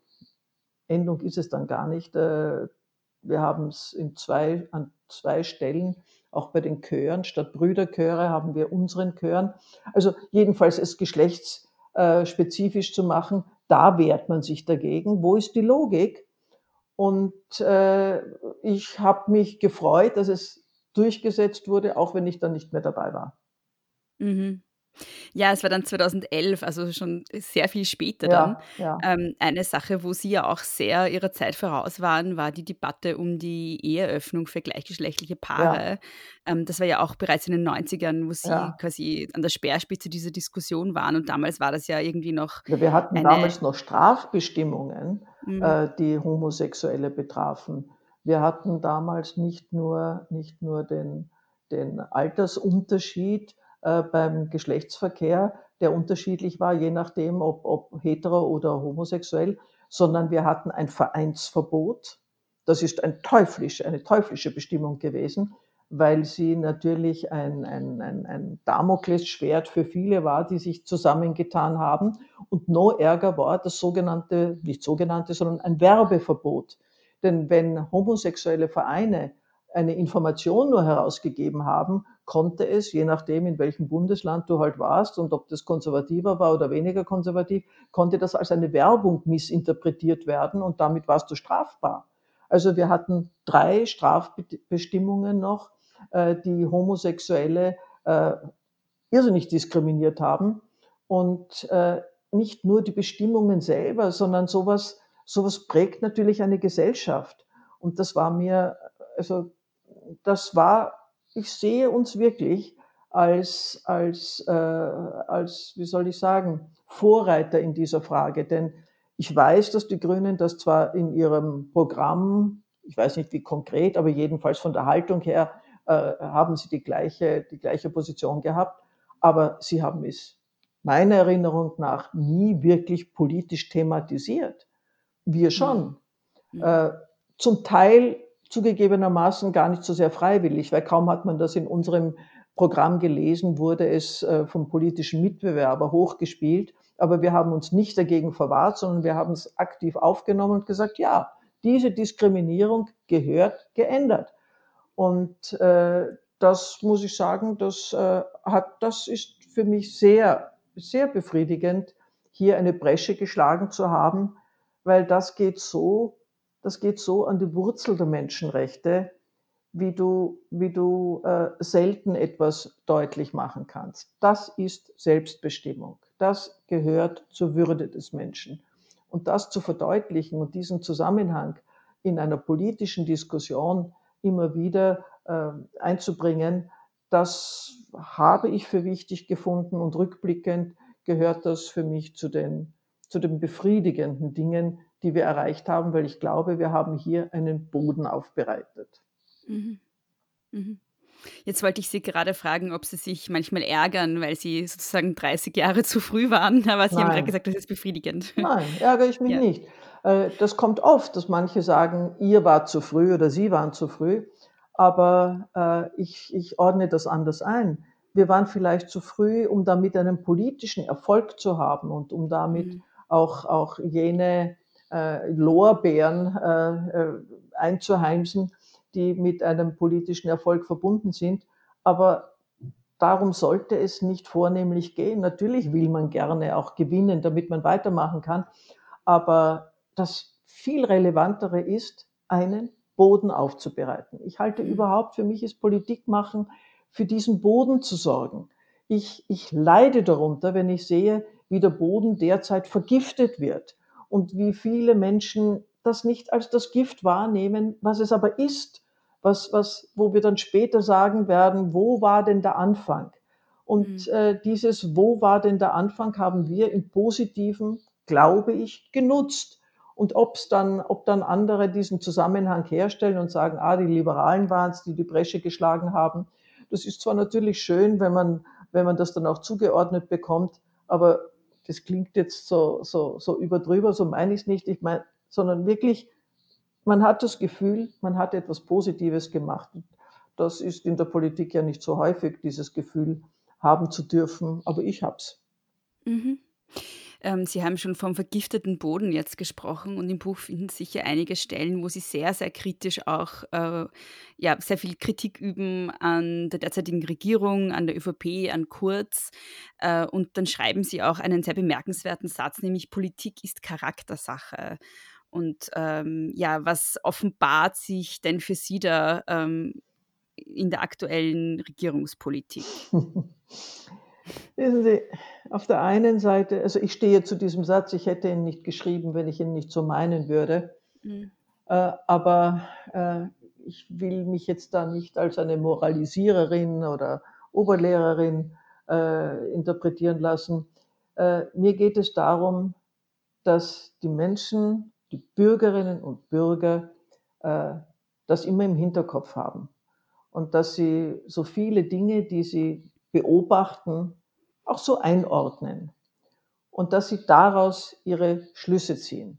Endung ist es dann gar nicht, äh, wir haben es in zwei, an zwei Stellen, auch bei den Chören, statt Brüderchöre haben wir unseren Chören. Also jedenfalls es geschlechtsspezifisch zu machen, da wehrt man sich dagegen. Wo ist die Logik? Und äh, ich habe mich gefreut, dass es durchgesetzt wurde, auch wenn ich dann nicht mehr dabei war. Mhm. Ja, es war dann 2011, also schon sehr viel später Ja, dann. ja, Ähm, eine Sache, wo Sie ja auch sehr Ihrer Zeit voraus waren, war die Debatte um die Eheöffnung für gleichgeschlechtliche ja, Paare. Ähm, das war ja auch bereits in den 90ern, wo Sie ja. quasi an der Speerspitze dieser Diskussion waren. Und damals war das ja irgendwie noch Ja, Wir hatten damals noch Strafbestimmungen, Mm, äh, die Homosexuelle betrafen. Wir hatten damals nicht nur, nicht nur den, den Altersunterschied äh, beim Geschlechtsverkehr, der unterschiedlich war, je nachdem, ob, ob hetero oder homosexuell, sondern wir hatten ein Vereinsverbot. Das ist ein teuflisch, eine teuflische Bestimmung gewesen, weil sie natürlich ein, ein, ein, ein Damoklesschwert für viele war, die sich zusammengetan haben. Und noch ärger war das sogenannte, nicht sogenannte, sondern ein Werbeverbot. Denn wenn homosexuelle Vereine eine Information nur herausgegeben haben, konnte es, je nachdem, in welchem Bundesland du halt warst und ob das konservativer war oder weniger konservativ, konnte das als eine Werbung missinterpretiert werden und damit warst du strafbar. Also wir hatten drei Strafbestimmungen noch, äh, die Homosexuelle äh, irrsinnig diskriminiert haben. Und äh, nicht nur die Bestimmungen selber, sondern sowas, sowas prägt natürlich eine Gesellschaft. Und das war mir, also das war, ich sehe uns wirklich als, als, äh, als, wie soll ich sagen, Vorreiter in dieser Frage. Denn ich weiß, dass die Grünen das zwar in ihrem Programm, ich weiß nicht wie konkret, aber jedenfalls von der Haltung her, äh, haben sie die gleiche, die gleiche Position gehabt, aber sie haben es meiner Erinnerung nach nie wirklich politisch thematisiert. Wir schon. mm, Äh, zum Teil zugegebenermaßen gar nicht so sehr freiwillig, weil kaum hat man das in unserem Programm gelesen, wurde es äh, vom politischen Mitbewerber hochgespielt. Aber wir haben uns nicht dagegen verwahrt, sondern wir haben es aktiv aufgenommen und gesagt, ja, diese Diskriminierung gehört geändert. Und äh, das muss ich sagen, das, äh, hat, das ist für mich sehr, sehr befriedigend, hier eine Bresche geschlagen zu haben, weil das geht so, das geht so an die Wurzel der Menschenrechte, wie du, wie du äh, selten etwas deutlich machen kannst. Das ist Selbstbestimmung. Das gehört zur Würde des Menschen. Und das zu verdeutlichen und diesen Zusammenhang in einer politischen Diskussion immer wieder äh, einzubringen, das habe ich für wichtig gefunden und rückblickend gehört das für mich zu den, zu den befriedigenden Dingen, die wir erreicht haben, weil ich glaube, wir haben hier einen Boden aufbereitet. mhm, mhm. Jetzt wollte ich Sie gerade fragen, ob Sie sich manchmal ärgern, weil Sie sozusagen 30 Jahre zu früh waren, aber Sie haben gerade Nein, gesagt, das ist befriedigend. nein, ärgere ich mich Ja. nicht. Äh, Das kommt oft, dass manche sagen, ihr wart zu früh oder sie waren zu früh, aber äh, ich, ich ordne das anders ein. Wir waren vielleicht zu früh, um damit einen politischen Erfolg zu haben und um damit Mhm. auch, auch jene äh, Lorbeeren äh, äh, einzuheimsen, die mit einem politischen Erfolg verbunden sind. Aber darum sollte es nicht vornehmlich gehen. Natürlich will man gerne auch gewinnen, damit man weitermachen kann. Aber das viel relevantere ist, einen Boden aufzubereiten. Ich halte Mhm. überhaupt, für mich ist Politik machen, für diesen Boden zu sorgen. Ich, ich leide darunter, wenn ich sehe, wie der Boden derzeit vergiftet wird und wie viele Menschen das nicht als das Gift wahrnehmen, was es aber ist, was, was, wo wir dann später sagen werden, wo war denn der Anfang? Und Mhm. äh, dieses Wo war denn der Anfang haben wir im Positiven, glaube ich, genutzt. Und ob's dann, ob dann andere diesen Zusammenhang herstellen und sagen, ah, die Liberalen waren es, die die Bresche geschlagen haben, das ist zwar natürlich schön, wenn man, wenn man das dann auch zugeordnet bekommt, aber das klingt jetzt so, so, so überdrüber, so meine ich es nicht. Ich meine, sondern wirklich, man hat das Gefühl, man hat etwas Positives gemacht. Das ist in der Politik ja nicht so häufig, dieses Gefühl haben zu dürfen, aber ich hab's. Mhm. Ähm, Sie haben schon vom vergifteten Boden jetzt gesprochen und im Buch finden sich ja einige Stellen, wo Sie sehr, sehr kritisch auch äh, ja, sehr viel Kritik üben an der derzeitigen Regierung, an der ÖVP, an Kurz. Äh, und dann schreiben Sie auch einen sehr bemerkenswerten Satz, nämlich Politik ist Charaktersache. Und ähm, ja, was offenbart sich denn für Sie da ähm, in der aktuellen Regierungspolitik? Wissen Sie, auf der einen Seite, also ich stehe zu diesem Satz, ich hätte ihn nicht geschrieben, wenn ich ihn nicht so meinen würde. Mhm. Äh, aber äh, ich will mich jetzt da nicht als eine Moralisiererin oder Oberlehrerin äh, interpretieren lassen. Äh, mir geht es darum, dass die Menschen, die Bürgerinnen und Bürger, äh, das immer im Hinterkopf haben und dass sie so viele Dinge, die sie beobachten, auch so einordnen und dass sie daraus ihre Schlüsse ziehen.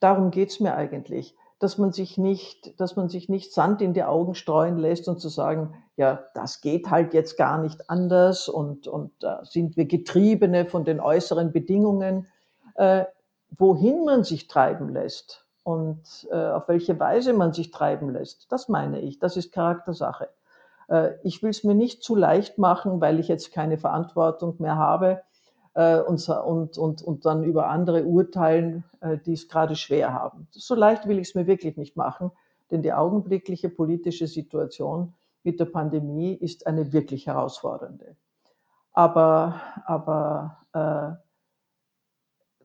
Darum geht es mir eigentlich, dass man sich nicht, dass man sich nicht Sand in die Augen streuen lässt und zu sagen, ja, das geht halt jetzt gar nicht anders und, und da äh, sind wir Getriebene von den äußeren Bedingungen. Äh, wohin man sich treiben lässt und äh, auf welche Weise man sich treiben lässt, das meine ich, das ist Charaktersache. Äh, ich will es mir nicht zu leicht machen, weil ich jetzt keine Verantwortung mehr habe äh, und, und, und, und dann über andere urteilen, äh, die es gerade schwer haben. So leicht will ich es mir wirklich nicht machen, denn die augenblickliche politische Situation mit der Pandemie ist eine wirklich herausfordernde. Aber, aber äh,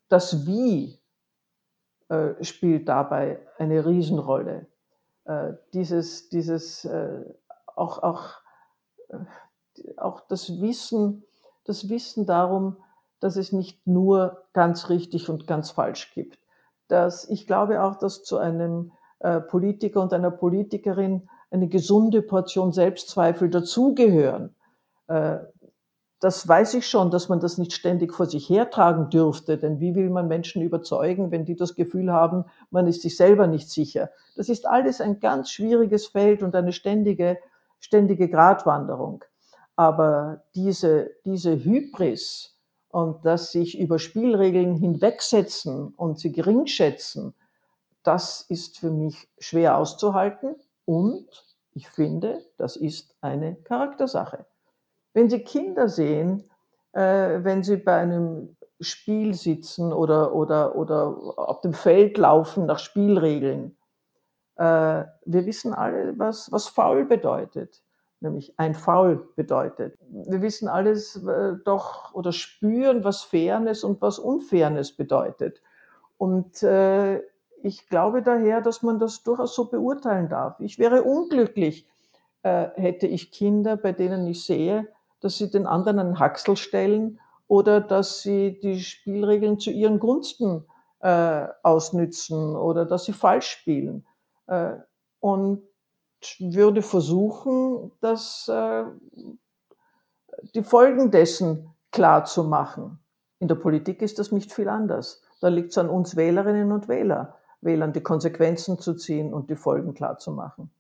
das Wie äh, spielt dabei eine Riesenrolle. Äh, dieses, dieses auch, auch, äh, auch das Wissen, das Wissen darum, dass es nicht nur ganz richtig und ganz falsch gibt. Dass ich glaube auch, dass zu einem äh, Politiker und einer Politikerin eine gesunde Portion Selbstzweifel dazugehören. Äh, das weiß ich schon, dass man das nicht ständig vor sich hertragen dürfte, denn wie will man Menschen überzeugen, wenn die das Gefühl haben, man ist sich selber nicht sicher? Das ist alles ein ganz schwieriges Feld und eine ständige, ständige Gratwanderung. Aber diese, diese Hybris und das sich über Spielregeln hinwegsetzen und sie geringschätzen, das ist für mich schwer auszuhalten und ich finde, das ist eine Charaktersache. Wenn Sie Kinder sehen, äh, wenn sie bei einem Spiel sitzen oder, oder, oder auf dem Feld laufen nach Spielregeln, wir wissen alle, was, was faul bedeutet. Nämlich ein Faul bedeutet. Wir wissen alles äh, doch oder spüren, was Fairness und was Unfairness bedeutet. Und äh, ich glaube daher, dass man das durchaus so beurteilen darf. Ich wäre unglücklich, äh, hätte ich Kinder, bei denen ich sehe, dass sie den anderen einen Haxel stellen oder dass sie die Spielregeln zu ihren Gunsten äh, ausnützen oder dass sie falsch spielen. Äh, und würde versuchen, dass äh, die Folgen dessen klar zu machen. In der Politik ist das nicht viel anders. Da liegt es an uns Wählerinnen und Wähler, Wählern die Konsequenzen zu ziehen und die Folgen klar zu machen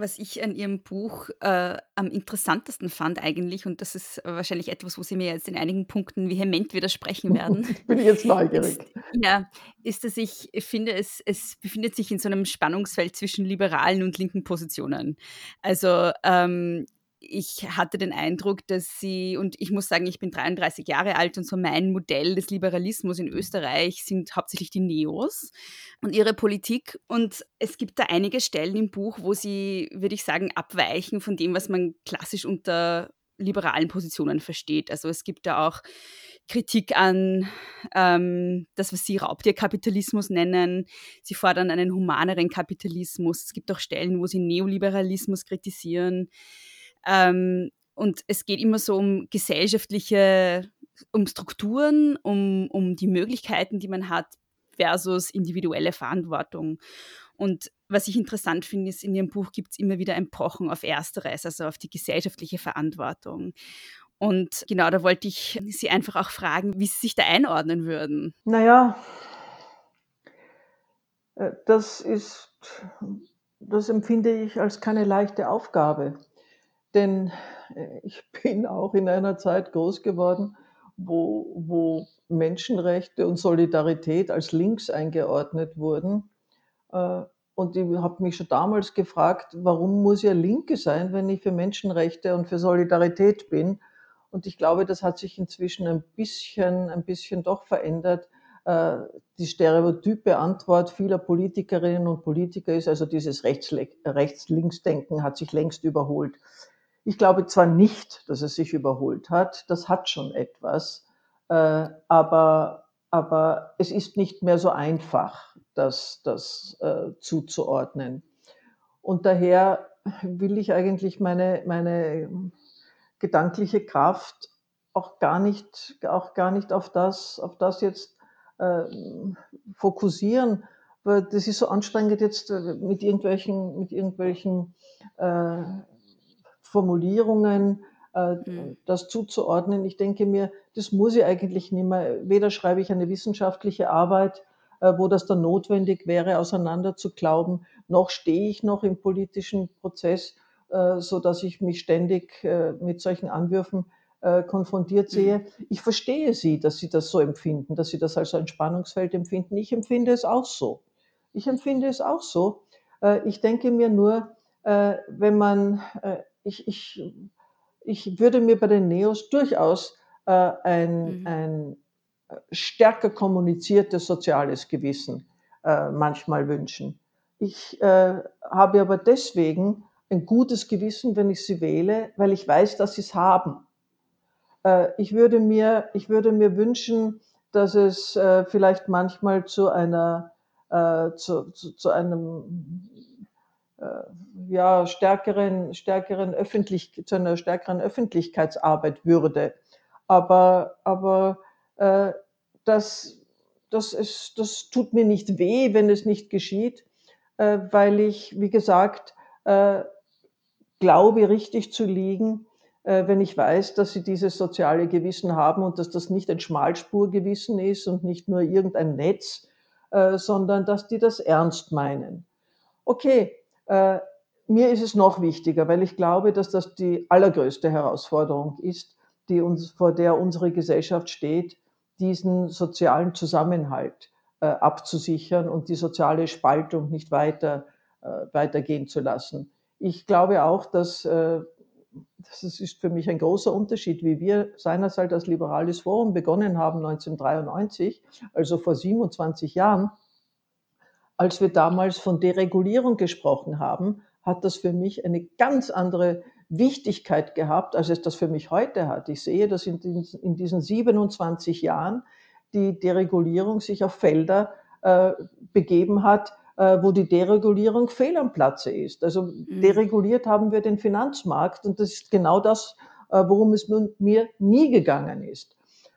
was ich an Ihrem Buch äh, am interessantesten fand eigentlich, und das ist wahrscheinlich etwas, wo Sie mir jetzt in einigen Punkten vehement widersprechen werden. Bin ich jetzt neugierig. Ist, ja, ist, dass ich finde, es, es befindet sich in so einem Spannungsfeld zwischen liberalen und linken Positionen. Also ähm, ich hatte den Eindruck, dass sie, und ich muss sagen, ich bin 33 Jahre alt und so mein Modell des Liberalismus in Österreich sind hauptsächlich die Neos und ihre Politik. Und es gibt da einige Stellen im Buch, wo sie, würde ich sagen, abweichen von dem, was man klassisch unter liberalen Positionen versteht. Also es gibt da auch Kritik an ähm, das, was sie Raubtierkapitalismus nennen. Sie fordern einen humaneren Kapitalismus. Es gibt auch Stellen, wo sie Neoliberalismus kritisieren. Ähm, und es geht immer so um gesellschaftliche, um Strukturen, um, um die Möglichkeiten, die man hat, versus individuelle Verantwortung. Und was ich interessant finde, ist, in Ihrem Buch gibt es immer wieder ein Pochen auf Ersteres, also auf die gesellschaftliche Verantwortung. Und genau da wollte ich Sie einfach auch fragen, wie Sie sich da einordnen würden. Naja, äh, das ist, das empfinde ich als keine leichte Aufgabe. Denn äh, ich bin auch in einer Zeit groß geworden, wo, wo Menschenrechte und Solidarität als links eingeordnet wurden. Äh, und ich habe mich schon damals gefragt, warum muss ich Linke sein, wenn ich für Menschenrechte und für Solidarität bin? Und ich glaube, das hat sich inzwischen ein bisschen, ein bisschen doch verändert. Äh, die stereotype Antwort vieler Politikerinnen und Politiker ist also dieses Rechts-Links-Denken hat sich längst überholt. Ich glaube zwar nicht, dass es sich überholt hat, das hat schon etwas, äh, aber, aber es ist nicht mehr so einfach, das, das äh, zuzuordnen. Und daher will ich eigentlich meine, meine gedankliche Kraft auch gar nicht, auch gar nicht auf das, auf das jetzt äh, fokussieren, das ist so anstrengend jetzt äh, mit irgendwelchen, mit irgendwelchen äh, Formulierungen äh, mhm. das zuzuordnen. Ich denke mir, das muss ich eigentlich nicht mehr. Weder schreibe ich eine wissenschaftliche Arbeit, äh, wo das dann notwendig wäre, auseinander zu glauben, noch stehe ich noch im politischen Prozess, äh, so dass ich mich ständig äh, mit solchen Anwürfen äh, konfrontiert mhm. sehe. Ich verstehe Sie, dass Sie das so empfinden, dass Sie das als ein Spannungsfeld empfinden. Ich empfinde es auch so. Ich empfinde es auch so. Äh, ich denke mir nur, wenn man, ich, ich, ich würde mir bei den Neos durchaus ein, mhm. ein stärker kommuniziertes soziales Gewissen manchmal wünschen. Ich habe aber deswegen ein gutes Gewissen, wenn ich sie wähle, weil ich weiß, dass sie es haben. ich, würde mir, ich würde mir wünschen, dass es vielleicht manchmal zu einer äh, zu, zu, zu, einem äh, ja, stärkeren, stärkeren Öffentlich zu einer stärkeren Öffentlichkeitsarbeit würde. Aber, aber äh, das, das, ist, das tut mir nicht weh, wenn es nicht geschieht, äh, weil ich, wie gesagt, äh, glaube, richtig zu liegen, äh, wenn ich weiß, dass sie dieses soziale Gewissen haben und dass das nicht ein Schmalspurgewissen ist und nicht nur irgendein Netz, äh, sondern dass die das ernst meinen. Okay, äh, mir ist es noch wichtiger, weil ich glaube, dass das die allergrößte Herausforderung ist, die uns, vor der unsere Gesellschaft steht, diesen sozialen Zusammenhalt äh, abzusichern und die soziale Spaltung nicht weiter äh, weitergehen zu lassen. Ich glaube auch, dass äh, das ist für mich ein großer Unterschied, wie wir seinerzeit als Liberales Forum begonnen haben 1993, also vor 27 Jahren. Als wir damals von Deregulierung gesprochen haben, hat das für mich eine ganz andere Wichtigkeit gehabt, als es das für mich heute hat. Ich sehe, dass in, diesen 27 Jahren die Deregulierung sich auf Felder äh, begeben hat, äh, wo die Deregulierung fehl am Platze ist. Also mhm. dereguliert haben wir den Finanzmarkt und das ist genau das, äh, worum es mir nie gegangen ist.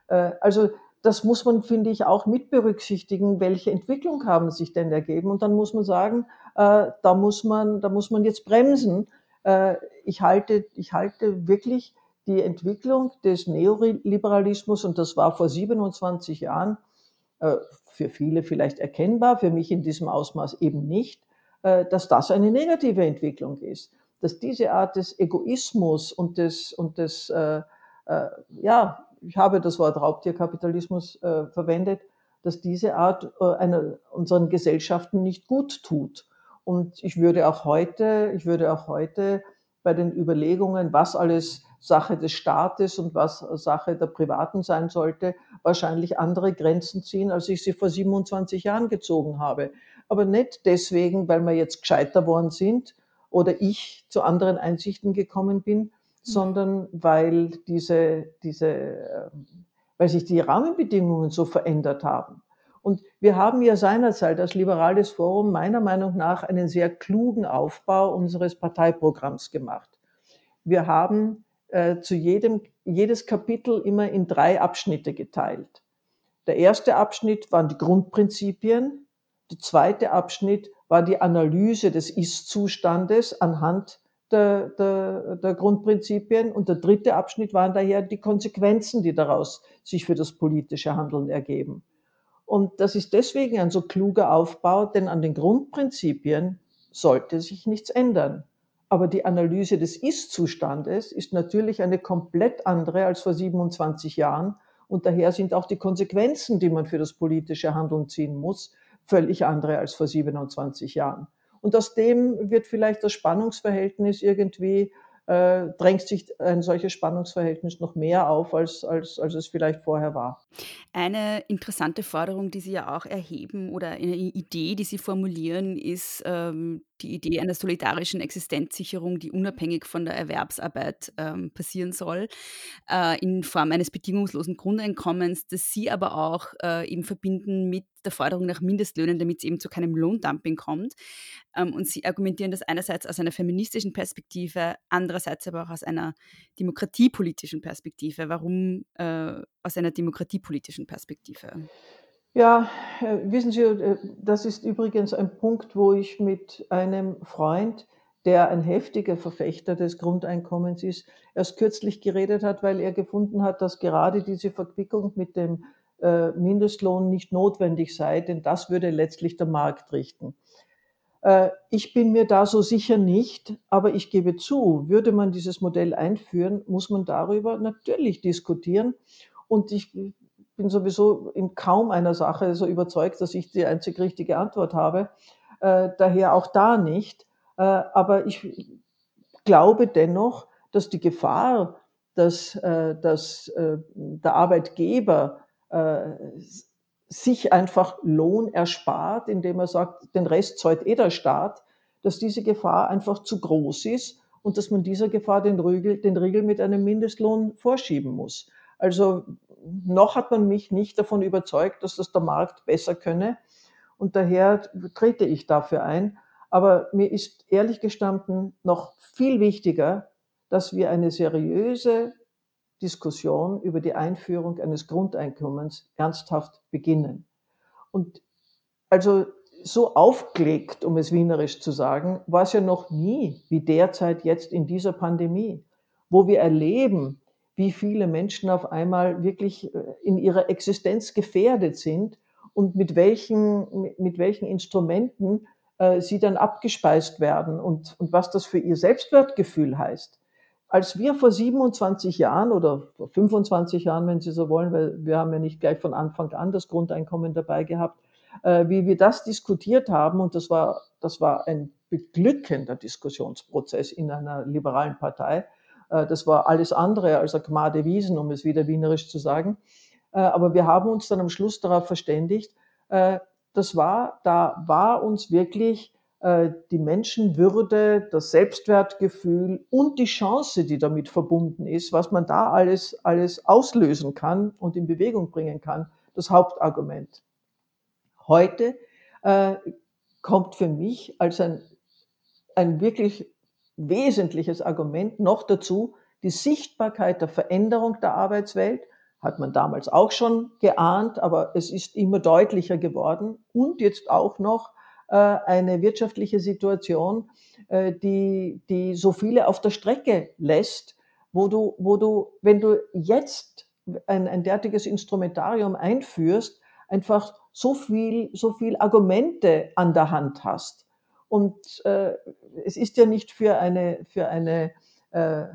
Äh, also das muss man, finde ich, auch mit berücksichtigen, welche Entwicklung haben sich denn ergeben. Und dann muss man sagen, da muss man, da muss man jetzt bremsen. Ich halte, ich halte wirklich die Entwicklung des Neoliberalismus, und das war vor 27 Jahren, für viele vielleicht erkennbar, für mich in diesem Ausmaß eben nicht, äh, dass das eine negative Entwicklung ist. Dass diese Art des Egoismus und des, und des äh, äh, ja, ich habe das Wort Raubtierkapitalismus äh, verwendet, dass diese Art äh, einer, unseren Gesellschaften nicht gut tut. Und ich würde auch heute, ich würde auch heute bei den Überlegungen, was alles Sache des Staates und was Sache der Privaten sein sollte, wahrscheinlich andere Grenzen ziehen, als ich sie vor 27 Jahren gezogen habe. Aber nicht deswegen, weil wir jetzt gescheiter worden sind oder ich zu anderen Einsichten gekommen bin. Sondern weil diese, diese, ähm, weil sich die Rahmenbedingungen so verändert haben. Und wir haben ja seinerzeit als Liberales Forum meiner Meinung nach einen sehr klugen Aufbau unseres Parteiprogramms gemacht. Wir haben äh, zu jedem, jedes Kapitel immer in drei Abschnitte geteilt. Der erste Abschnitt waren die Grundprinzipien, der zweite Abschnitt war die Analyse des Ist-Zustandes anhand der, der, der, Grundprinzipien und der dritte Abschnitt waren daher die Konsequenzen, die daraus sich für das politische Handeln ergeben. Und das ist deswegen ein so kluger Aufbau, denn an den Grundprinzipien sollte sich nichts ändern. Aber die Analyse des Ist-Zustandes ist natürlich eine komplett andere als vor 27 Jahren. Und daher sind auch die Konsequenzen, die man für das politische Handeln ziehen muss, völlig andere als vor 27 Jahren. Und aus dem wird vielleicht das Spannungsverhältnis irgendwie, äh, drängt sich ein solches Spannungsverhältnis noch mehr auf, als, als, als es vielleicht vorher war. Eine interessante Forderung, die Sie ja auch erheben oder eine Idee, die Sie formulieren, ist ähm, die Idee einer solidarischen Existenzsicherung, die unabhängig von der Erwerbsarbeit ähm, passieren soll, äh, in Form eines bedingungslosen Grundeinkommens, das Sie aber auch äh, eben verbinden mit der Forderung nach Mindestlöhnen, damit es eben zu keinem Lohndumping kommt. Ähm, und Sie argumentieren das einerseits aus einer feministischen Perspektive, andererseits aber auch aus einer demokratiepolitischen Perspektive. Warum äh, aus einer demokratiepolitischen Perspektive? Ja, äh, wissen Sie, äh, das ist übrigens ein Punkt, wo ich mit einem Freund, der ein heftiger Verfechter des Grundeinkommens ist, erst kürzlich geredet hat, weil er gefunden hat, dass gerade diese Verquickung mit dem äh, Mindestlohn nicht notwendig sei, denn das würde letztlich der Markt richten. Ich bin mir da so sicher nicht, aber ich gebe zu, würde man dieses Modell einführen, muss man darüber natürlich diskutieren. Und ich bin sowieso in kaum einer Sache so überzeugt, dass ich die einzig richtige Antwort habe. Äh, daher auch da nicht. Äh, aber ich glaube dennoch, dass die Gefahr, dass, äh, dass äh, der Arbeitgeber äh, sich einfach Lohn erspart, indem er sagt, den Rest zahlt eh der Staat, dass diese Gefahr einfach zu groß ist und dass man dieser Gefahr den Riegel, den Riegel mit einem Mindestlohn vorschieben muss. Also noch hat man mich nicht davon überzeugt, dass das der Markt besser könne. Und daher trete ich dafür ein. Aber mir ist ehrlich gestanden noch viel wichtiger, dass wir eine seriöse Diskussion über die Einführung eines Grundeinkommens ernsthaft beginnen. Und also so aufgelegt, um es wienerisch zu sagen, war es ja noch nie wie derzeit jetzt in dieser Pandemie, wo wir erleben, wie viele Menschen auf einmal wirklich äh, in ihrer Existenz gefährdet sind und mit welchen, mit welchen Instrumenten äh, sie dann abgespeist werden und, und was das für ihr Selbstwertgefühl heißt. Als wir vor 27 Jahren oder vor 25 Jahren, wenn Sie so wollen, weil wir haben ja nicht gleich von Anfang an das Grundeinkommen dabei gehabt, äh, wie wir das diskutiert haben, und das war, das war ein beglückender Diskussionsprozess in einer liberalen Partei, das war alles andere als eine Gmade Wiesen, um es wieder wienerisch zu sagen. Äh, aber wir haben uns dann am Schluss darauf verständigt, äh, das war, da war uns wirklich die Menschenwürde, das Selbstwertgefühl und die Chance, die damit verbunden ist, was man da alles, alles auslösen kann und in Bewegung bringen kann, das Hauptargument. Heute äh, kommt für mich als ein, ein wirklich wesentliches Argument noch dazu, die Sichtbarkeit der Veränderung der Arbeitswelt, hat man damals auch schon geahnt, aber es ist immer deutlicher geworden. Und jetzt auch noch äh, eine wirtschaftliche Situation, äh, die, die so viele auf der Strecke lässt, wo du, wo du, wenn du jetzt ein, ein derartiges Instrumentarium einführst, einfach so viel, so viel Argumente an der Hand hast, und äh, es ist ja nicht für eine, für eine äh,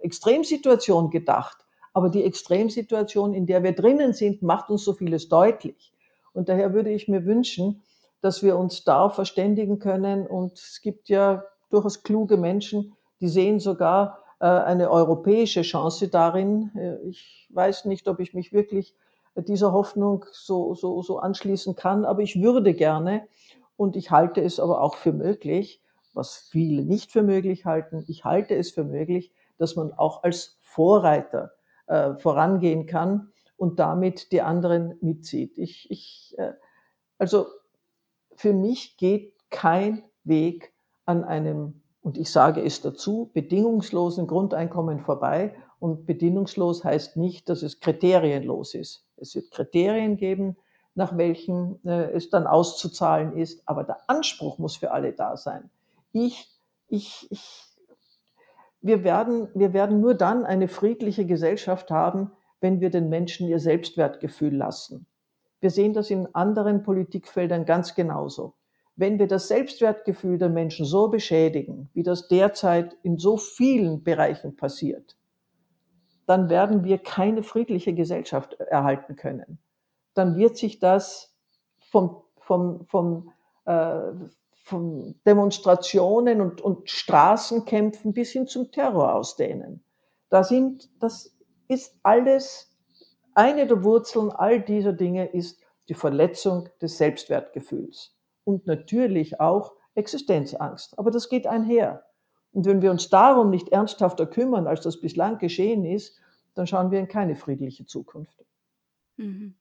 Extremsituation gedacht, aber die Extremsituation, in der wir drinnen sind, macht uns so vieles deutlich. Und daher würde ich mir wünschen, dass wir uns da verständigen können. Und es gibt ja durchaus kluge Menschen, die sehen sogar äh, eine europäische Chance darin. Äh, ich weiß nicht, ob ich mich wirklich dieser Hoffnung so, so, so anschließen kann, aber ich würde gerne. Und ich halte es aber auch für möglich, was viele nicht für möglich halten, ich halte es für möglich, dass man auch als Vorreiter äh, vorangehen kann und damit die anderen mitzieht. Ich, ich, äh, also für mich geht kein Weg an einem, und ich sage es dazu, bedingungslosen Grundeinkommen vorbei. Und bedingungslos heißt nicht, dass es kriterienlos ist. Es wird Kriterien geben, nach welchen äh, es dann auszuzahlen ist. Aber der Anspruch muss für alle da sein. Ich, ich, ich, wir, werden, wir werden nur dann eine friedliche Gesellschaft haben, wenn wir den Menschen ihr Selbstwertgefühl lassen. Wir sehen das in anderen Politikfeldern ganz genauso. Wenn wir das Selbstwertgefühl der Menschen so beschädigen, wie das derzeit in so vielen Bereichen passiert, dann werden wir keine friedliche Gesellschaft erhalten können dann wird sich das vom, vom, vom, äh, von Demonstrationen und, und Straßenkämpfen bis hin zum Terror ausdehnen. Da sind, das ist alles, eine der Wurzeln all dieser Dinge ist die Verletzung des Selbstwertgefühls und natürlich auch Existenzangst. Aber das geht einher. Und wenn wir uns darum nicht ernsthafter kümmern, als das bislang geschehen ist, dann schauen wir in keine friedliche Zukunft. Mhm.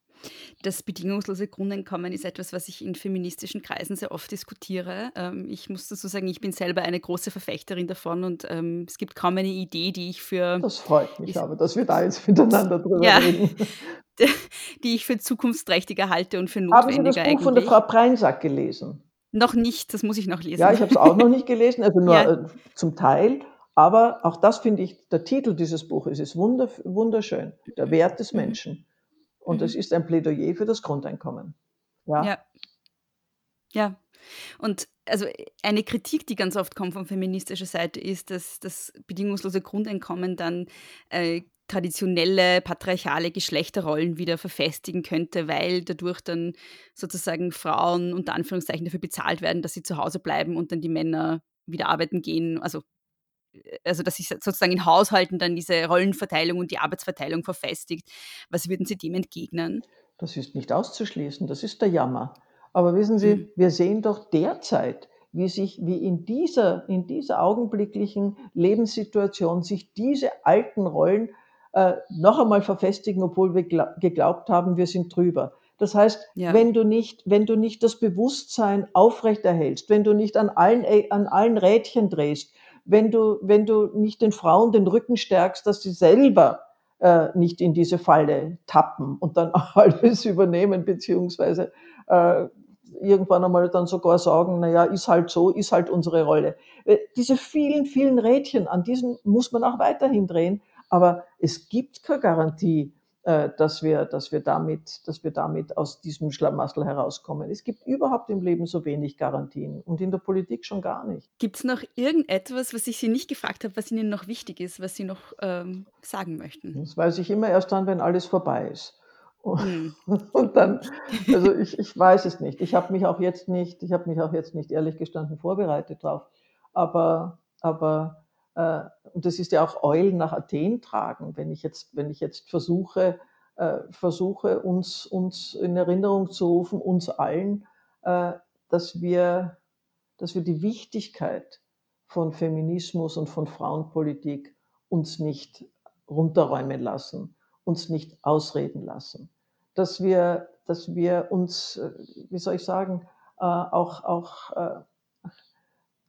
Das bedingungslose Grundeinkommen ist etwas, was ich in feministischen Kreisen sehr oft diskutiere. Ähm, ich muss dazu sagen, ich bin selber eine große Verfechterin davon und ähm, es gibt kaum eine Idee, die ich für. Das freut mich aber, dass wir da jetzt miteinander drüber ja, reden. Die ich für zukunftsträchtiger halte und für notwendiger Haben Sie das Buch eigentlich. von der Frau Preinsack gelesen? Noch nicht, das muss ich noch lesen. Ja, ich habe es auch noch nicht gelesen, also nur ja. Äh, zum Teil. Aber auch das finde ich, der Titel dieses Buches ist wunderschön. Der Wert des mhm. Menschen. Und mhm. es ist ein Plädoyer für das Grundeinkommen. Ja. ja. Ja. Und also eine Kritik, die ganz oft kommt von feministischer Seite, ist, dass das bedingungslose Grundeinkommen dann äh, traditionelle patriarchale Geschlechterrollen wieder verfestigen könnte, weil dadurch dann sozusagen Frauen unter Anführungszeichen dafür bezahlt werden, dass sie zu Hause bleiben und dann die Männer wieder arbeiten gehen. Also also dass sich sozusagen in Haushalten dann diese Rollenverteilung und die Arbeitsverteilung verfestigt. Was würden Sie dem entgegnen? Das ist nicht auszuschließen, das ist der Jammer. Aber wissen Sie, mhm. wir sehen doch derzeit, wie sich, wie in dieser, in dieser augenblicklichen Lebenssituation sich diese alten Rollen äh, noch einmal verfestigen, obwohl wir geglaubt haben, wir sind drüber. Das heißt, ja. wenn du nicht, wenn du nicht das Bewusstsein aufrechterhältst, wenn du nicht an allen, an allen Rädchen drehst, wenn du, wenn du nicht den Frauen den Rücken stärkst, dass sie selber äh, nicht in diese Falle tappen und dann alles übernehmen, beziehungsweise äh, irgendwann einmal dann sogar sagen, naja, ist halt so, ist halt unsere Rolle. Äh, diese vielen, vielen Rädchen, an diesen muss man auch weiterhin drehen, aber es gibt keine Garantie, dass wir, dass wir damit, dass wir damit aus diesem Schlamassel herauskommen. Es gibt überhaupt im Leben so wenig Garantien und in der Politik schon gar nicht. Gibt es noch irgendetwas, was ich Sie nicht gefragt habe, was Ihnen noch wichtig ist, was Sie noch ähm, sagen möchten? Das weiß ich immer erst dann, wenn alles vorbei ist. Hm. Und dann, also ich, ich weiß es nicht. Ich habe mich auch jetzt nicht, ich habe mich auch jetzt nicht ehrlich gestanden vorbereitet drauf. Aber, aber äh, und das ist ja auch Eulen nach Athen tragen, wenn ich jetzt, wenn ich jetzt versuche, äh, versuche uns, uns in Erinnerung zu rufen, uns allen, äh, dass wir, dass wir die Wichtigkeit von Feminismus und von Frauenpolitik uns nicht runterräumen lassen, uns nicht ausreden lassen, dass wir, dass wir uns, wie soll ich sagen, auch, auch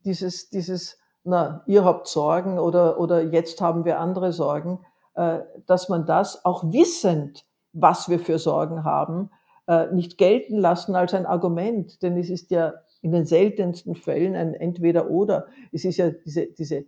dieses, dieses na, ihr habt Sorgen oder, oder jetzt haben wir andere Sorgen, äh, dass man das auch wissend, was wir für Sorgen haben, äh, nicht gelten lassen als ein Argument, denn es ist ja in den seltensten Fällen ein Entweder-Oder. Es ist ja diese, diese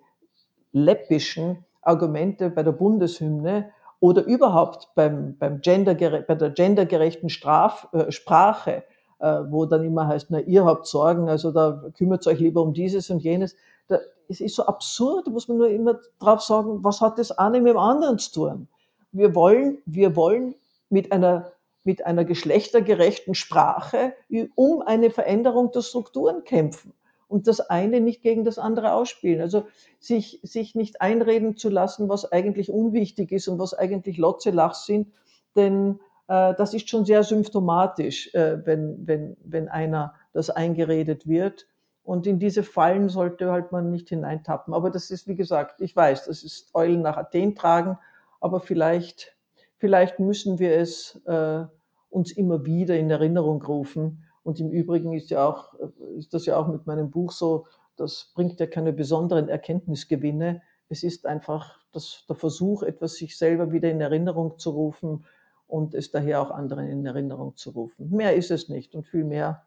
läppischen Argumente bei der Bundeshymne oder überhaupt beim, beim Gender, bei der gendergerechten Straf, äh, Sprache, äh, wo dann immer heißt, na, ihr habt Sorgen, also da kümmert euch lieber um dieses und jenes. Da, es ist so absurd, muss man nur immer drauf sagen, was hat das eine mit dem anderen zu tun? Wir wollen, wir wollen mit einer, mit einer geschlechtergerechten Sprache um eine Veränderung der Strukturen kämpfen und das eine nicht gegen das andere ausspielen. Also sich, sich nicht einreden zu lassen, was eigentlich unwichtig ist und was eigentlich Lotzelach sind, denn äh, das ist schon sehr symptomatisch, äh, wenn, wenn, wenn einer das eingeredet wird. Und in diese Fallen sollte halt man nicht hineintappen. Aber das ist, wie gesagt, ich weiß, das ist Eulen nach Athen tragen, aber vielleicht, vielleicht müssen wir es äh, uns immer wieder in Erinnerung rufen. Und im Übrigen ist ja auch, ist das ja auch mit meinem Buch so, das bringt ja keine besonderen Erkenntnisgewinne. Es ist einfach das, der Versuch, etwas sich selber wieder in Erinnerung zu rufen und es daher auch anderen in Erinnerung zu rufen. Mehr ist es nicht und viel mehr,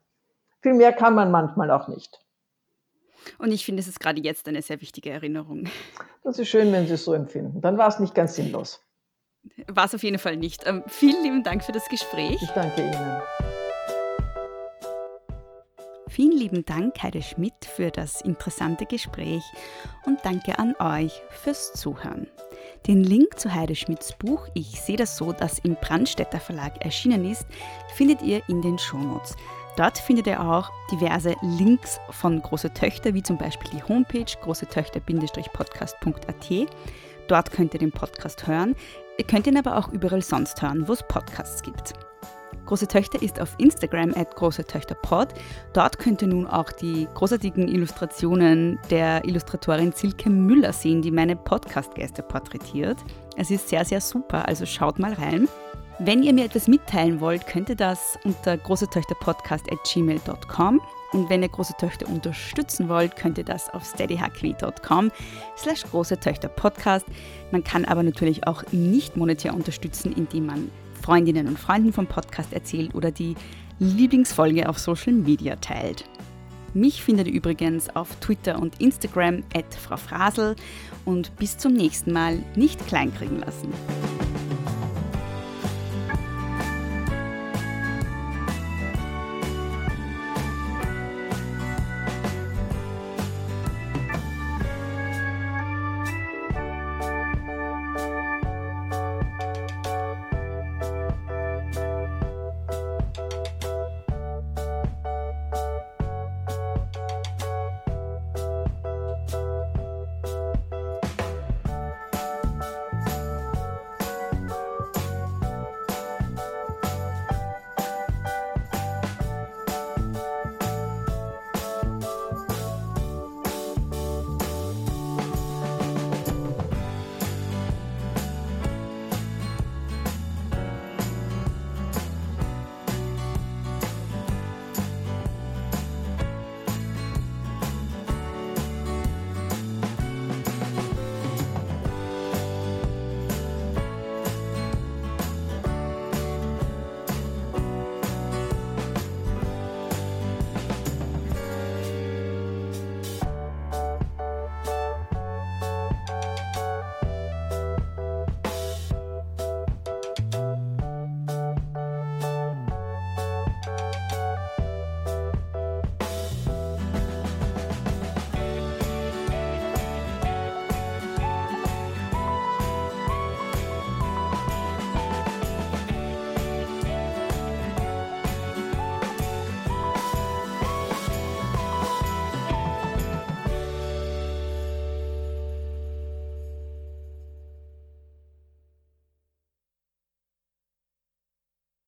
viel mehr kann man manchmal auch nicht. Und ich finde, es ist gerade jetzt eine sehr wichtige Erinnerung. Das ist schön, wenn Sie es so empfinden. Dann war es nicht ganz sinnlos. War es auf jeden Fall nicht. Ähm, vielen lieben Dank für das Gespräch. Ich danke Ihnen. Vielen lieben Dank, Heide Schmidt, für das interessante Gespräch und danke an euch fürs Zuhören. Den Link zu Heide Schmidts Buch Ich sehe das so, das im Brandstätter Verlag erschienen ist, findet ihr in den Shownotes. Dort findet ihr auch diverse Links von Große Töchter, wie zum Beispiel die Homepage großetöchter-podcast.at. Dort könnt ihr den Podcast hören. Ihr könnt ihn aber auch überall sonst hören, wo es Podcasts gibt. Große Töchter ist auf Instagram at Große Töchter Pod. Dort könnt ihr nun auch die großartigen Illustrationen der Illustratorin Silke Müller sehen, die meine Podcast-Gäste porträtiert. Es ist sehr, sehr super, also schaut mal rein. Wenn ihr mir etwas mitteilen wollt, könnt ihr das unter großetöchterpodcast.gmail.com und wenn ihr große Töchter unterstützen wollt, könnt ihr das auf steadyhq.com slash große. Man kann aber natürlich auch nicht monetär unterstützen, indem man Freundinnen und Freunden vom Podcast erzählt oder die Lieblingsfolge auf Social Media teilt. Mich findet ihr übrigens auf Twitter und Instagram at Frau Frasel und bis zum nächsten Mal nicht kleinkriegen lassen.